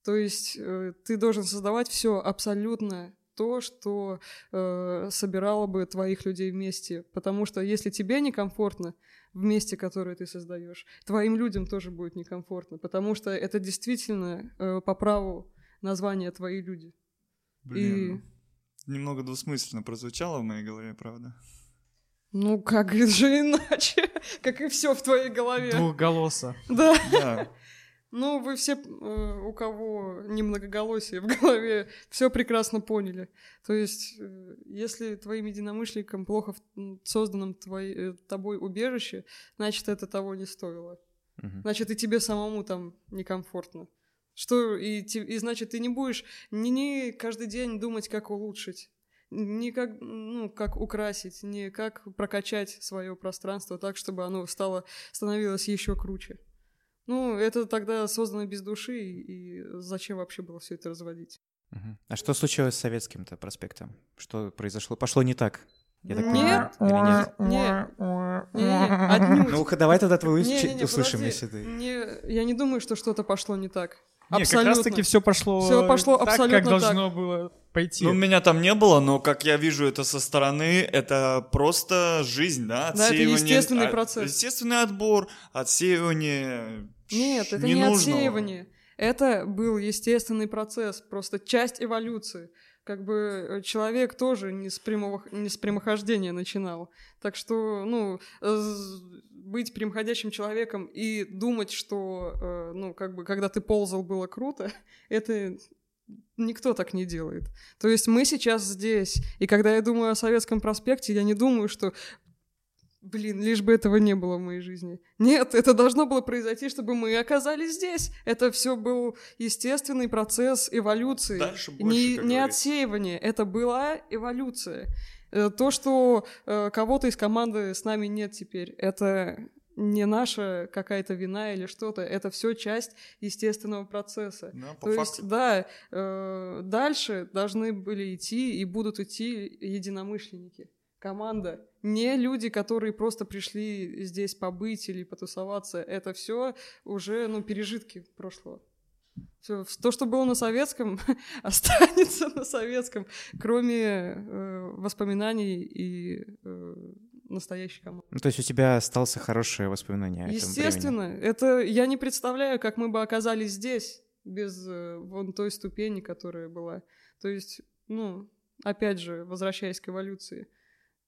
То есть э, ты должен создавать все абсолютно то, что э, собирало бы твоих людей вместе. Потому что если тебе некомфортно в месте, которое ты создаешь, твоим людям тоже будет некомфортно. Потому что это действительно э, по праву название твои люди. Блин, немного двусмысленно прозвучало в моей голове, правда? Ну, как же иначе? Как и все в твоей голове. Двухголоса. Да. Да. Ну, вы все, э, у кого не многоголосие в голове, все прекрасно поняли. То есть, э, если твоим единомышленникам плохо в созданном твоей, э, тобой убежище, значит, это того не стоило. Мгм. Значит, и тебе самому там некомфортно. Что и, и значит, ты не будешь не, не каждый день думать, как улучшить, не как, ну, как украсить, не как прокачать свое пространство так, чтобы оно стало, становилось еще круче. Ну, это тогда создано без души, и зачем вообще было все это разводить? Мгм. А что случилось с советским-то проспектом? Что произошло? Пошло не так? Я так Нет. понимаю, или нет? Не, не, не, отнюдь. Ну-ка, давай тогда твою Не-не-не, чуть услышим, подожди. если ты... Не, я не думаю, что что-то пошло не так. Не, как Абсолютно. раз таки все пошло, Всё пошло так, абсолютно как так. должно было пойти. Ну, меня там не было, но как я вижу это со стороны, это просто жизнь, да? Да, это отсеивание- естественный а- процесс. Естественный отбор, отсеивание. Нет, это не ненужного. отсеивание. Это был естественный процесс, просто часть эволюции. Как бы э, человек тоже не с, прямого, не с прямохождения начинал. Так что, ну, э, быть прямоходящим человеком и думать, что, э, ну, как бы, когда ты ползал, было круто, это никто так не делает. То есть мы сейчас здесь, и когда я думаю о Советском проспекте, я не думаю, что Блин, лишь бы этого не было в моей жизни. Нет, это должно было произойти, чтобы мы оказались здесь. Это все был естественный процесс эволюции. Дальше больше, не, не отсеивание, это была эволюция. Э, То, что э, кого-то из команды с нами нет теперь, это не наша какая-то вина или что-то, это все часть естественного процесса. Да, по То факту. есть, да, э, дальше должны были идти и будут идти единомышленники, команда. Не люди, которые просто пришли здесь побыть или потусоваться. Это все уже, ну, пережитки прошлого. Всё, то, что было на советском, останется на советском, кроме э, воспоминаний и э, настоящей команды. Ну, то есть у тебя остался хорошее воспоминание. Естественно, это я не представляю, как мы бы оказались здесь без э, вон той ступени, которая была. То есть, ну, опять же, возвращаясь к эволюции,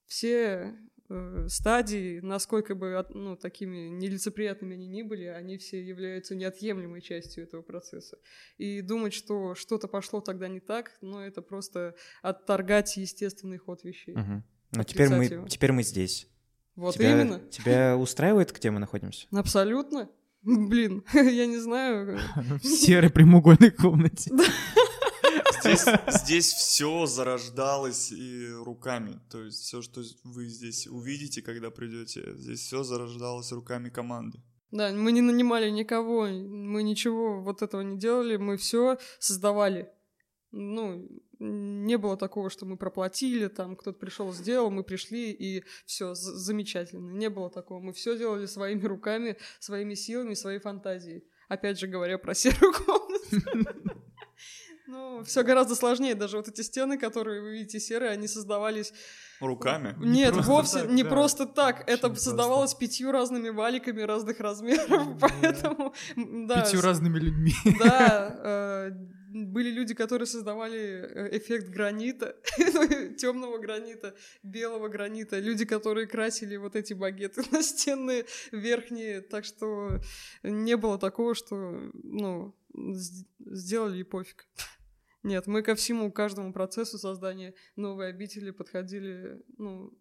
все э, стадии, насколько бы от- ну, такими нелицеприятными они ни были, они все являются неотъемлемой частью этого процесса. И думать, что что-то пошло тогда не так, ну, это просто отторгать естественный ход вещей. Мгм. Ну, теперь мы, теперь мы здесь. Вот тебя, именно. Тебя устраивает, где мы находимся? Абсолютно. Блин, я не знаю. В серой прямоугольной комнате. Здесь, здесь все зарождалось и руками. То есть все, что вы здесь увидите, когда придете, здесь все зарождалось руками команды. Да, мы не нанимали никого, мы ничего вот этого не делали, мы все создавали. Ну, не было такого, что мы проплатили, там кто-то пришел, сделал, мы пришли и все замечательно. Не было такого. Мы все делали своими руками, своими силами, своей фантазией. Опять же говоря про серую комнату. Ну, все гораздо сложнее. Даже вот эти стены, которые вы видите серые, они создавались Руками. нет, просто вовсе так, не да. просто так. Вообще Это не создавалось пятью разными валиками разных размеров, поэтому да, Пятью с- разными людьми. Да, э, были люди, которые создавали э, эффект гранита, темного гранита, белого гранита, люди, которые красили вот эти багеты настенные верхние, так что не было такого, что ну сделали и пофиг. Нет, мы ко всему, каждому процессу создания новой обители подходили, ну,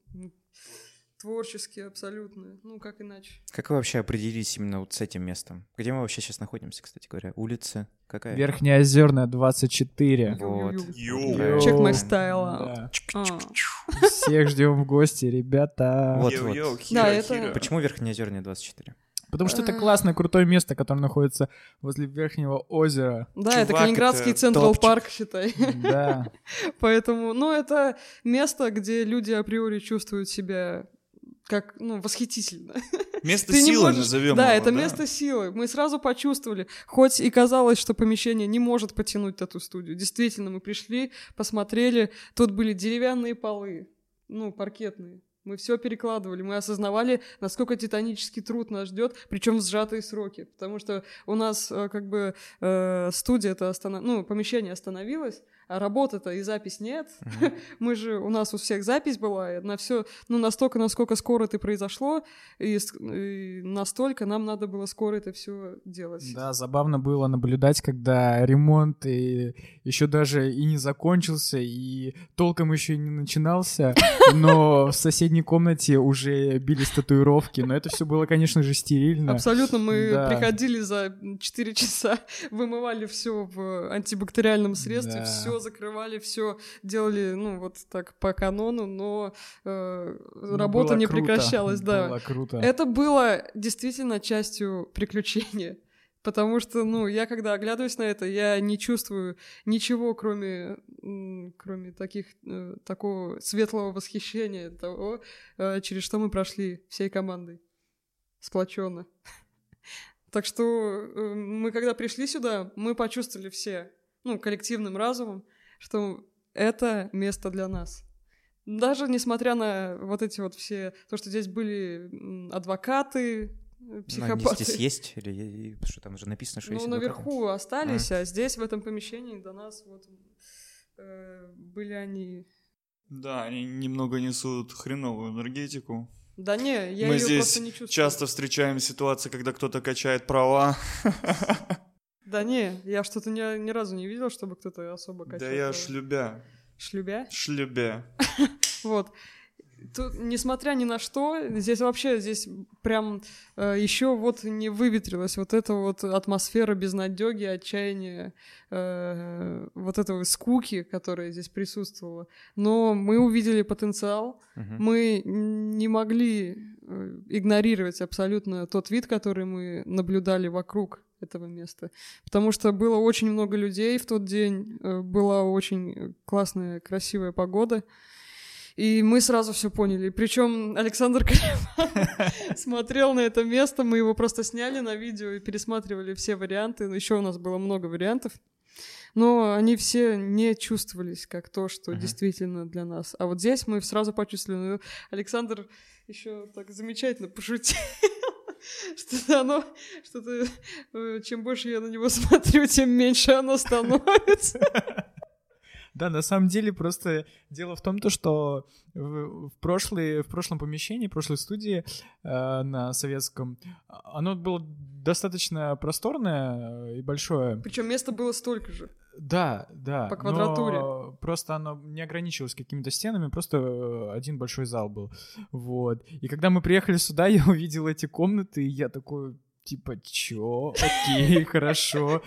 творчески абсолютно, ну, как иначе. Как вы вообще определились именно вот с этим местом? Где мы вообще сейчас находимся, кстати говоря? Улица какая? Верхняя Озерная, 24. Вот. Check my style. А. Всех ждем в гости, ребята. Вот, вот. Да, это-. Почему Верхнеозерная 24? Потому что это классное, крутое место, которое находится возле Верхнего озера. Да, это Чувак, Калининградский это Централ топчик. Парк, считай. Да. Поэтому, ну, это место, где люди априори чувствуют себя как, ну, восхитительно. Место Ты силы можешь- назовем Да, его, это место силы. Мы сразу почувствовали. Хоть и казалось, что помещение не может потянуть эту студию. Действительно, мы пришли, посмотрели. Тут были деревянные полы, ну, паркетные. Мы все перекладывали, мы осознавали, насколько титанический труд нас ждет, причем в сжатые сроки. Потому что у нас э, как бы э, студия это останов... ну, помещение остановилось, а работа-то и запись нет. Мы же, у нас у всех запись была, на все, ну, настолько, насколько скоро это произошло, и, и настолько нам надо было скоро это все делать. Да, забавно было наблюдать, когда ремонт и еще даже и не закончился, и толком еще и не начинался, но в соседней комнате уже бились татуировки. Но это все было, конечно же, стерильно. Абсолютно, мы Да. приходили за 4 часа, вымывали все в антибактериальном средстве, Да. все закрывали, все делали, ну, вот так по канону, но э, Ну, работа не круто, прекращалась, да. Было круто. Это было действительно частью приключения. Потому что, ну, я когда оглядываюсь на это, я не чувствую ничего, кроме, кроме таких, э, такого светлого восхищения того, э, через что мы прошли всей командой. Сплоченно. Так что э, мы, когда пришли сюда, мы почувствовали все, ну, коллективным разумом, что это место для нас. Даже несмотря на вот эти вот все, то, что здесь были адвокаты, э, Ну, они психопаты. здесь есть? Или что там уже написано, что Ну, есть? адвокаты? наверху остались, а здесь, в этом помещении, до нас вот э, были они... Да, они немного несут хреновую энергетику. Да не, я Мы ее здесь просто не чувствую. Часто встречаем ситуации, когда кто-то качает права. Да не, я что-то ни, ни разу не видел, чтобы кто-то особо качал. Да я шлюбя. Шлюбя? Шлюбя. Вот. Тут, несмотря ни на что, здесь вообще, здесь прям еще вот не выветрилась вот эта вот атмосфера безнадеги, отчаяния, э, вот этого скуки, которая здесь присутствовала. Но мы увидели потенциал, Мгм. мы не могли э, игнорировать абсолютно тот вид, который мы наблюдали вокруг этого места. Потому что было очень много людей в тот день, э, была очень классная, красивая погода. И мы сразу все поняли. Причем Александр Калиман смотрел на это место, мы его просто сняли на видео и пересматривали все варианты. Еще у нас было много вариантов. Но они все не чувствовались как то, что uh-huh. действительно для нас. А вот здесь мы сразу почувствовали. Ну, Александр еще так замечательно пошутил. Что-то оно, что-то, э, чем больше я на него смотрю, тем меньше оно становится. Да, на самом деле просто дело в том, то, что в, прошлый, в прошлом помещении, в прошлой студии э, на советском, оно было достаточно просторное и большое. Причем место было столько же. Да, да. По квадратуре. Но просто оно не ограничивалось какими-то стенами, просто э, один большой зал был. Вот. И когда мы приехали сюда, я увидел эти комнаты, и я такой, типа, чё? Окей, хорошо.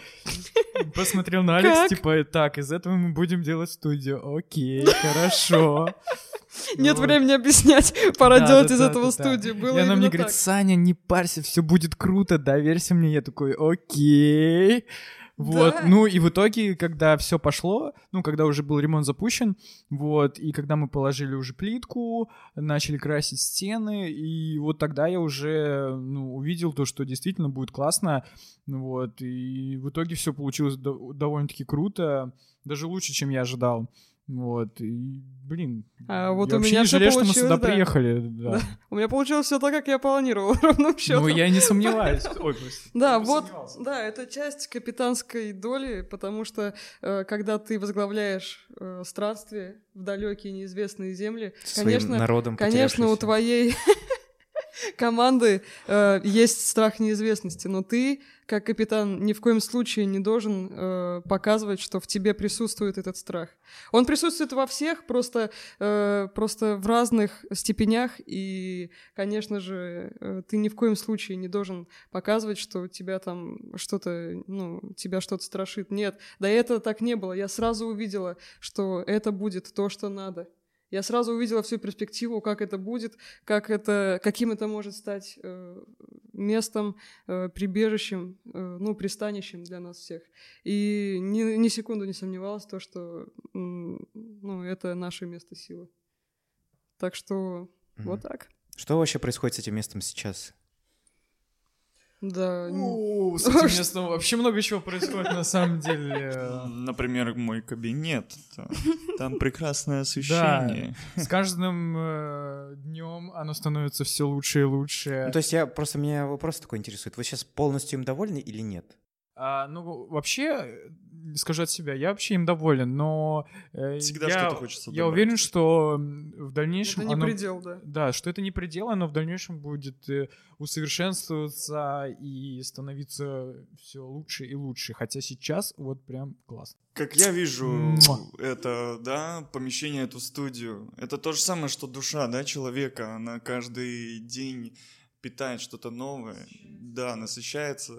Посмотрел на Алекс, типа, так, из этого мы будем делать студию. Окей, хорошо. Нет времени объяснять, пора делать из этого студию. Было И она мне говорит, Саня, не парься, все будет круто, доверься мне. Я такой, окей. Вот, да. ну и в итоге, когда все пошло, ну, когда уже был ремонт запущен, вот, и когда мы положили уже плитку, начали красить стены, и вот тогда я уже, ну, увидел то, что действительно будет классно, вот, и в итоге все получилось довольно-таки круто, даже лучше, чем я ожидал. Вот, и, блин, а вот я у вообще меня не жалею, что мы сюда да. приехали. Да. Да. У меня получилось все так, как я планировал, ровным счетом. Ну, я не сомневаюсь. Ой, да, вот, да, это часть капитанской доли, потому что, э, когда ты возглавляешь э, странствие в далекие неизвестные земли, Своим конечно, народом конечно, у твоей команды э, есть страх неизвестности, но ты, как капитан, ни в коем случае не должен э, показывать, что в тебе присутствует этот страх. Он присутствует во всех, просто, э, просто в разных степенях, и, конечно же, э, ты ни в коем случае не должен показывать, что тебя там что-то, ну, тебя что-то страшит. Нет, да это так не было. Я сразу увидела, что это будет то, что надо. Я сразу увидела всю перспективу, как это будет, как это, каким это может стать э, местом, э, прибежищем, э, ну, пристанищем для нас всех. И ни, ни секунду не сомневалась в том, что ну, это наше место силы. Так что mm-hmm. вот так. Что вообще происходит с этим местом сейчас? Да. С этим местом вообще много чего происходит на самом деле. Например, мой кабинет. Там прекрасное освещение. Да. С каждым э, днем оно становится все лучше и лучше. Ну, то есть я просто меня вопрос такой интересует. Вы сейчас полностью им довольны или нет? А, ну, вообще, скажу от себя, я вообще им доволен, но э, Всегда я, что-то хочется я уверен, что в дальнейшем... Это не оно, предел, да. Да, что это не предел, но в дальнейшем будет э, усовершенствоваться и становиться все лучше и лучше. Хотя сейчас вот прям классно. Как я вижу Муа. это, да, помещение, эту студию, это то же самое, что душа, да, человека, она каждый день питает что-то новое, да, насыщается,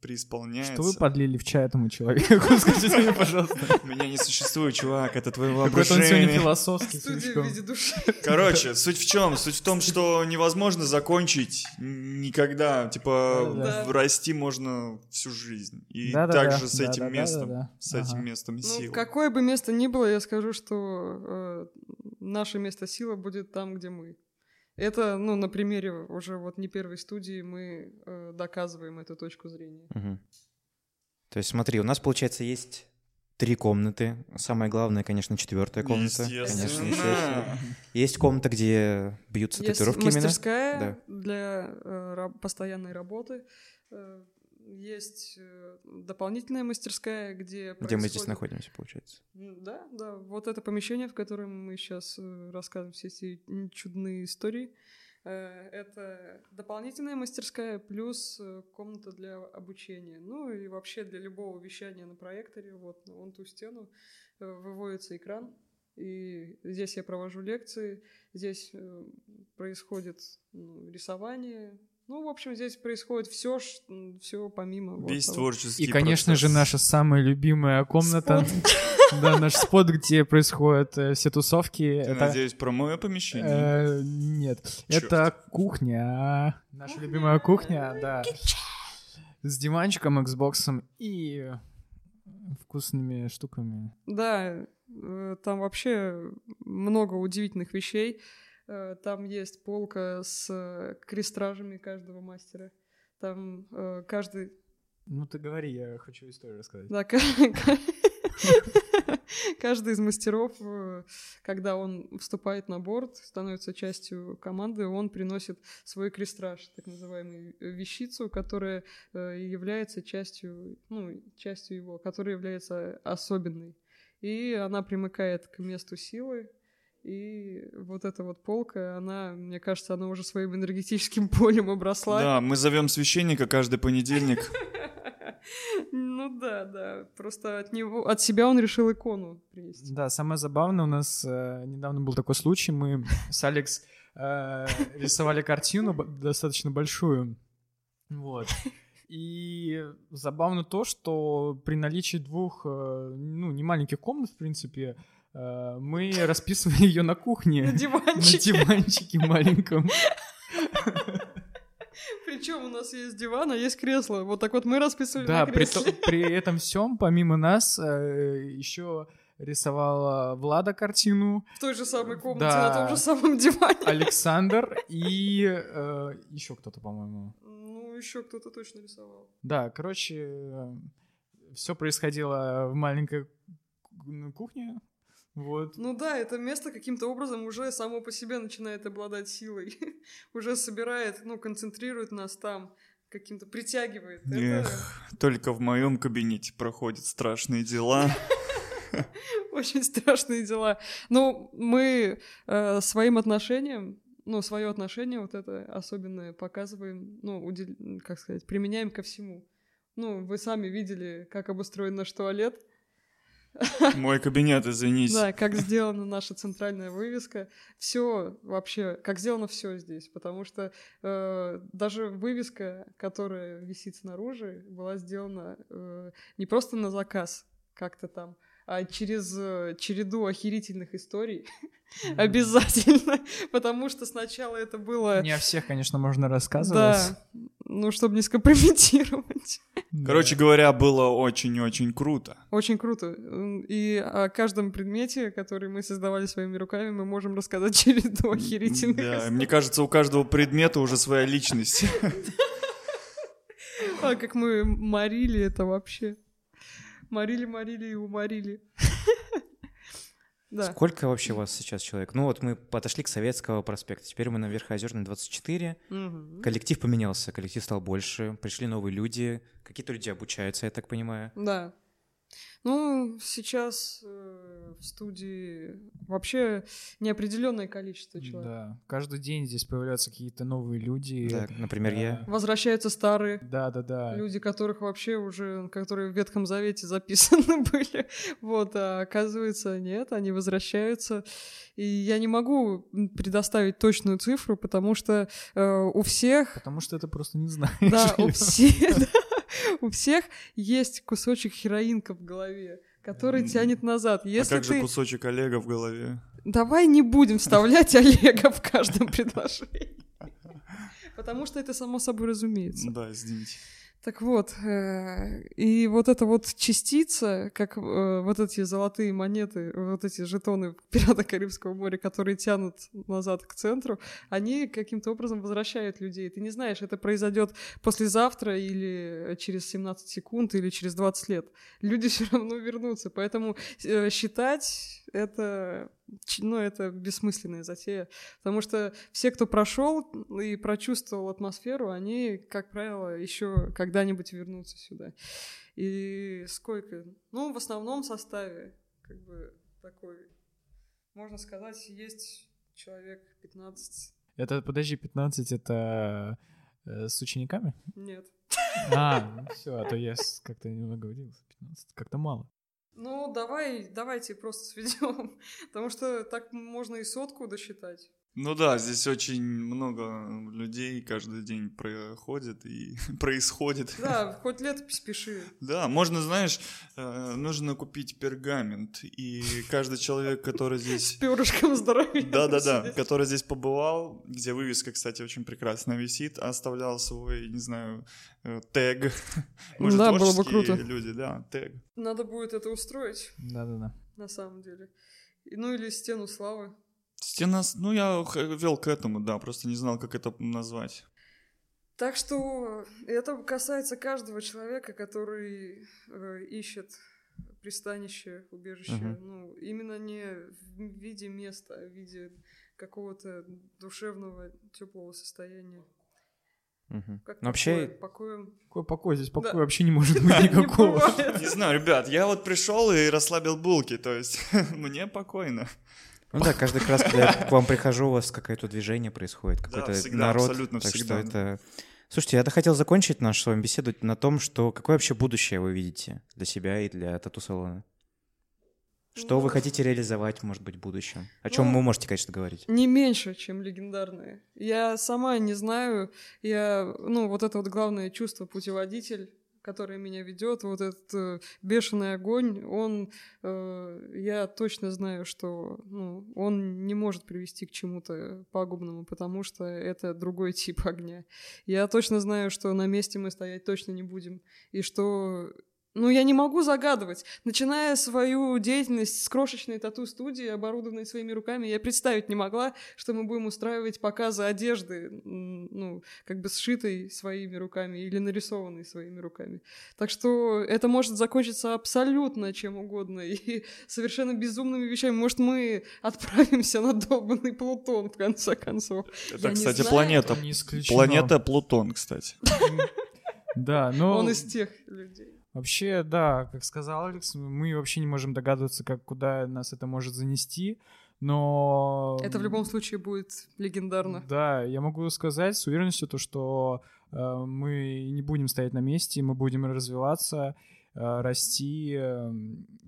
преисполняется. Что вы подлили в чай этому человеку? Скажите мне, пожалуйста. Меня не существует, чувак, это твое воображение. Какой-то он сегодня философский слишком. в виде души. Короче, суть в чем? Суть в том, что невозможно закончить никогда. Типа, расти можно всю жизнь. И да, так же с этим местом, с этим местом ну, силы. какое бы место ни было, я скажу, что э, наше место силы будет там, где мы. Это, ну, на примере уже вот не первой студии мы э, доказываем эту точку зрения. Угу. То есть смотри, у нас, получается, есть три комнаты. Самое главное, конечно, четвертая комната. Конечно, естественно. Есть комната, где бьются есть татуировки мастерская именно. Да. для э, постоянной работы. Э, есть э, дополнительная мастерская, где Где мы здесь находимся, получается. Да, да. Вот это помещение, в котором мы сейчас э, рассказываем все эти чудные истории. Э, это дополнительная мастерская плюс комната для обучения. Ну и вообще для любого вещания на проекторе, вот на вон ту стену, выводится экран. И здесь я провожу лекции, здесь происходит ну, рисование, Ну, в общем, здесь происходит все, все помимо. вот Весь того. творческий И, конечно же, процесс. наша самая любимая комната. Да, наш спот, где происходят э, все тусовки. Ты, Это надеюсь, про мое помещение? Э, Нет, Чёрт. это кухня. Наша любимая кухня, да. С диванчиком, Xbox и вкусными штуками. Да, э, там вообще много удивительных вещей. Э, Там есть полка с э, крестражами каждого мастера. Там э, каждый... Ну ты говори, я хочу историю рассказать. Да, ка- каждый из мастеров, когда он вступает на борт, становится частью команды, он приносит свой крестраж, так называемую вещицу, которая является частью, ну, частью его, которая является особенной. И она примыкает к месту силы, и вот эта вот полка, она, мне кажется, она уже своим энергетическим полем обросла. Да, мы зовем священника каждый понедельник. Ну да, да. Просто от него, от себя он решил икону принести. Да, самое забавное, у нас э, недавно был такой случай, мы с Алекс э, рисовали картину достаточно большую, вот. И забавно то, что при наличии двух, э, ну, не маленьких комнат, в принципе, мы расписывали ее на кухне. На На диванчике. диванчике маленьком. Причем у нас есть диван, а есть кресло. Вот так вот мы расписывали Да, на при, кресле. то- при этом всем, помимо нас, еще рисовала Влада картину, В той же самой комнате, Да. на том же самом диване. Александр и еще кто-то, по-моему. Ну, еще кто-то точно рисовал. Да, короче, все происходило в маленькой ку- кухне. Вот. Ну да, это место каким-то образом уже само по себе начинает обладать силой. уже собирает, ну, концентрирует нас там, каким-то притягивает. Это Эх, только в моем кабинете проходят страшные дела. очень страшные дела. Ну, мы э, своим отношением, ну, свое отношение вот это особенное показываем, ну, удел- как сказать, применяем ко всему. Ну, вы сами видели, как обустроен наш туалет. Мой кабинет, извините. Да, как сделана наша центральная вывеска. Все вообще, как сделано все здесь. Потому что э, даже вывеска, которая висит снаружи, была сделана э, не просто на заказ как-то там, а через э, череду охерительных историй. Обязательно. Потому что сначала это было... Не о всех, конечно, можно рассказывать. Да, ну, чтобы не скомпрометировать. Короче говоря, было очень-очень круто. Очень круто. И о каждом предмете, который мы создавали своими руками, мы можем рассказать череду охерительных Да, историй. мне кажется, у каждого предмета уже своя личность. А как мы морили это вообще. Морили, морили и уморили. Да. Сколько вообще у вас сейчас человек? Ну вот мы подошли к Советского проспекта, теперь мы на Верхоозерной 24. Мгм. Коллектив поменялся, коллектив стал больше, пришли новые люди, какие-то люди обучаются, я так понимаю. Да. Ну, сейчас э, в студии вообще неопределенное количество человек. Да, каждый день здесь появляются какие-то новые люди. Да, например, я. Возвращаются старые Да, да, да. люди, которых вообще уже, которые в Ветхом Завете записаны были. Вот, а оказывается, нет, они возвращаются. И я не могу предоставить точную цифру, потому что э, у всех Потому что это просто не знаешь. Да, у всех, да, у всех есть кусочек хероинка в голове, который тянет назад. А Если как же ты... кусочек Олега в голове? Давай не будем вставлять Олега в каждом предложении. Потому что это само собой разумеется. Да, извините. Так вот, э, и вот эта вот частица, как э, вот эти золотые монеты, вот эти жетоны пирата Карибского моря, которые тянут назад к центру, они каким-то образом возвращают людей. Ты не знаешь, это произойдет послезавтра или через 17 секунд или через 20 лет. Люди все равно вернутся. Поэтому э, считать это, ну, это бессмысленная затея. Потому что все, кто прошел и прочувствовал атмосферу, они, как правило, еще когда-нибудь вернутся сюда. И сколько? Ну, в основном составе, как бы такой, можно сказать, есть человек 15. Это, подожди, 15 это э, с учениками? Нет. А, ну все, а то я как-то немного удивился. 15, как-то мало. Ну, давай, давайте просто сведем, потому что так можно и сотку досчитать. Ну да, здесь очень много людей каждый день проходит и происходит. Да, хоть летопись пиши. Да, можно, знаешь, э, нужно купить пергамент, и каждый человек, который С здесь... перышком здоровья. Да-да-да, который здесь побывал, где вывеска, кстати, очень прекрасно висит, оставлял свой, не знаю, э, тег. Мы Да, было бы круто. люди, да, тег. Надо будет это устроить, Да-да-да. на самом деле. Ну или стену славы. Стена, ну я вел к этому, да, просто не знал, как это назвать. Так что это касается каждого человека, который э, ищет пристанище, убежище. Мгм. Ну, именно не в виде места, а в виде какого-то душевного, теплого состояния. Мгм. Как Ну, вообще, покоем. Какой покой? Здесь покоя Да. вообще не может быть никакого. Не знаю, ребят, я вот пришел и расслабил булки, то есть мне спокойно. Ну да, каждый раз, когда я к вам прихожу, у вас какое-то движение происходит, какой-то всегда, народ. абсолютно так всегда. что это... Слушайте, я хотел закончить нашу с вами беседу на том, что какое вообще будущее вы видите для себя и для тату-салона? Что Ну, вы хотите реализовать, может быть, в будущем? О чем ну, вы можете, конечно, говорить? Не меньше, чем легендарные. Я сама не знаю, я, ну, вот это вот главное чувство путеводитель, которое меня ведет, вот этот э, бешеный огонь, он, э, я точно знаю, что, ну, он не может привести к чему-то пагубному, потому что это другой тип огня. Я точно знаю, что на месте мы стоять точно не будем, и что ну, я не могу загадывать. Начиная свою деятельность с крошечной тату-студии, оборудованной своими руками, я представить не могла, что мы будем устраивать показы одежды, ну, как бы сшитой своими руками или нарисованной своими руками. Так что это может закончиться абсолютно чем угодно и совершенно безумными вещами. Может, мы отправимся на долбанный Плутон, в конце концов. Это, Я не кстати, знаю. планета. Планета Плутон, кстати. Да, но... Он из тех людей. Вообще, да, как сказал Алекс, мы вообще не можем догадываться, как, куда нас это может занести, но... Это в любом случае будет легендарно. Да, я могу сказать с уверенностью то, что э, мы не будем стоять на месте, мы будем развиваться, э, расти, э,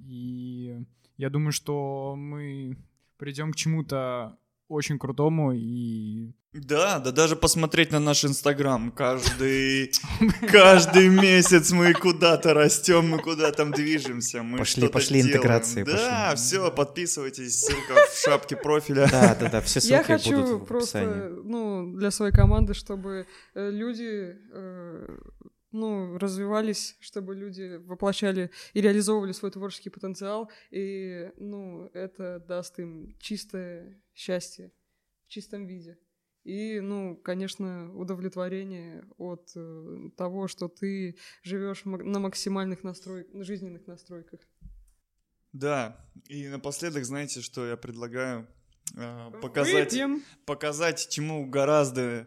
и я думаю, что мы придем к чему-то очень крутому и Да, да даже посмотреть на наш Инстаграм. Каждый, каждый месяц мы куда-то растем, мы куда там движемся. Мы Пошли, что-то пошли делаем. интеграции, Да, пошли. все, подписывайтесь, ссылка в шапке профиля. Да, да, да, все ссылки Я хочу будут в описании. просто, ну, для своей команды, чтобы э, люди, э, ну, развивались, чтобы люди воплощали и реализовывали свой творческий потенциал, и, ну, это даст им чистое счастье в чистом виде. И, ну, конечно, удовлетворение от э, того, что ты живешь на максимальных настрой... жизненных настройках. Да, и напоследок, знаете, что я предлагаю? Э, Показать, Выпьем. показать, чему гораздо,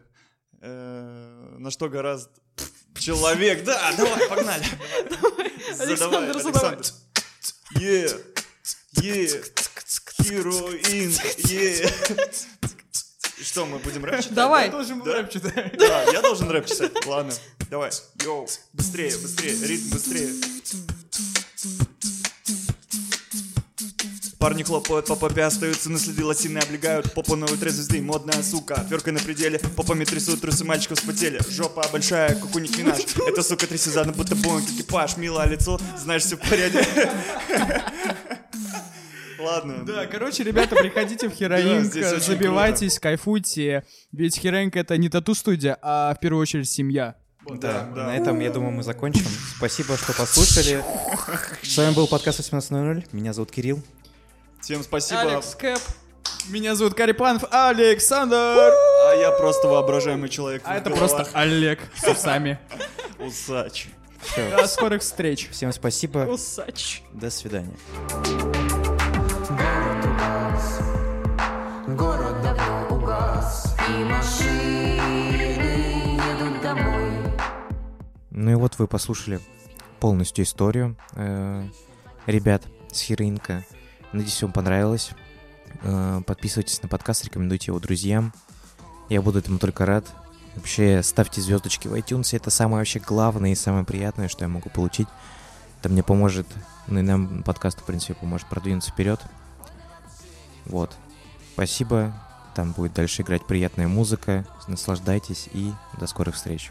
э, на что гораздо человек. Да, давай, погнали. Александр, задавай. Е, е, Е. Что, мы будем рэп читать? Давай. должен Да? рэп читать. Да, я должен рэп читать. Ладно, давай. Йоу, быстрее, быстрее, ритм быстрее. Парни хлопают по попе, остаются на следы, лосины облегают Попу новой трезвезды, модная сука, отвертка на пределе Попами трясут, трусы мальчиков спотели Жопа большая, как у них Минаж Эта сука трясет задом, будто бонг, экипаж Милое лицо, знаешь, все в порядке Ладно. Да, короче, ребята, приходите в Хероинг, очень забивайтесь, кайфуйте. Ведь Хероинг это не тату-студия, а в первую очередь семья. Да, да. на этом, я думаю, мы закончим. Спасибо, что послушали. С вами был подкаст 18.00. Меня зовут Кирилл. Всем спасибо. Алекс Кэп. Меня зовут Карипанов Александр. А я просто воображаемый человек. А это просто Олег с усами. Усач. До скорых встреч. Всем спасибо. Усач. До свидания. Ну и вот вы послушали полностью историю э, ребят с Хиринка. Надеюсь, вам понравилось. Э, подписывайтесь на подкаст, рекомендуйте его друзьям. Я буду этому только рад. Вообще, ставьте звездочки в iTunes. Это самое вообще главное и самое приятное, что я могу получить. Это мне поможет, ну и нам подкаст, в принципе, поможет продвинуться вперед. Вот. Спасибо. Там будет дальше играть приятная музыка. Наслаждайтесь и до скорых встреч.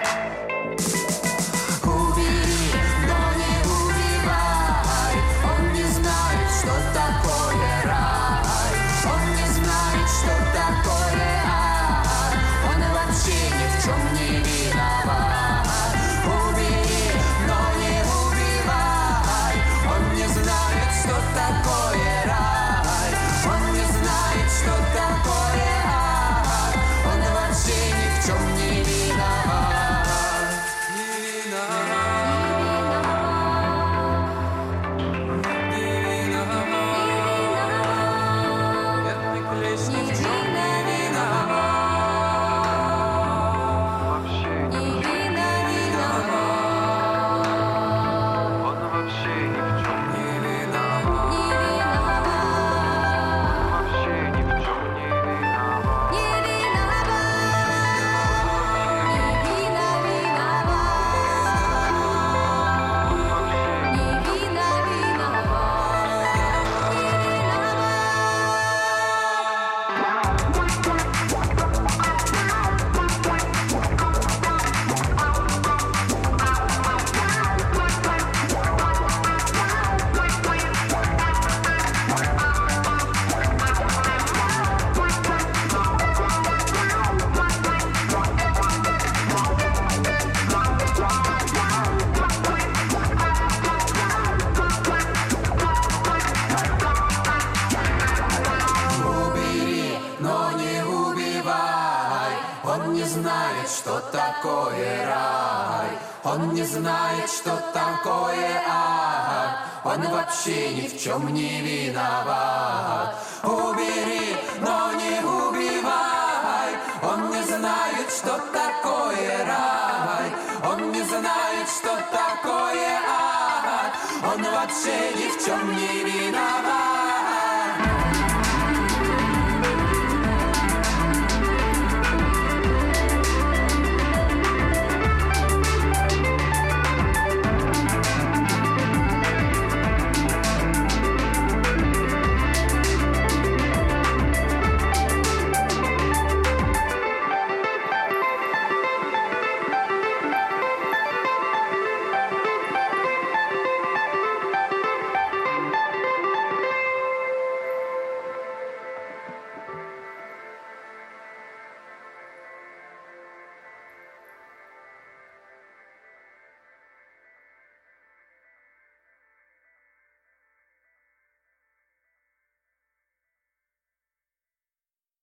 чем не верить.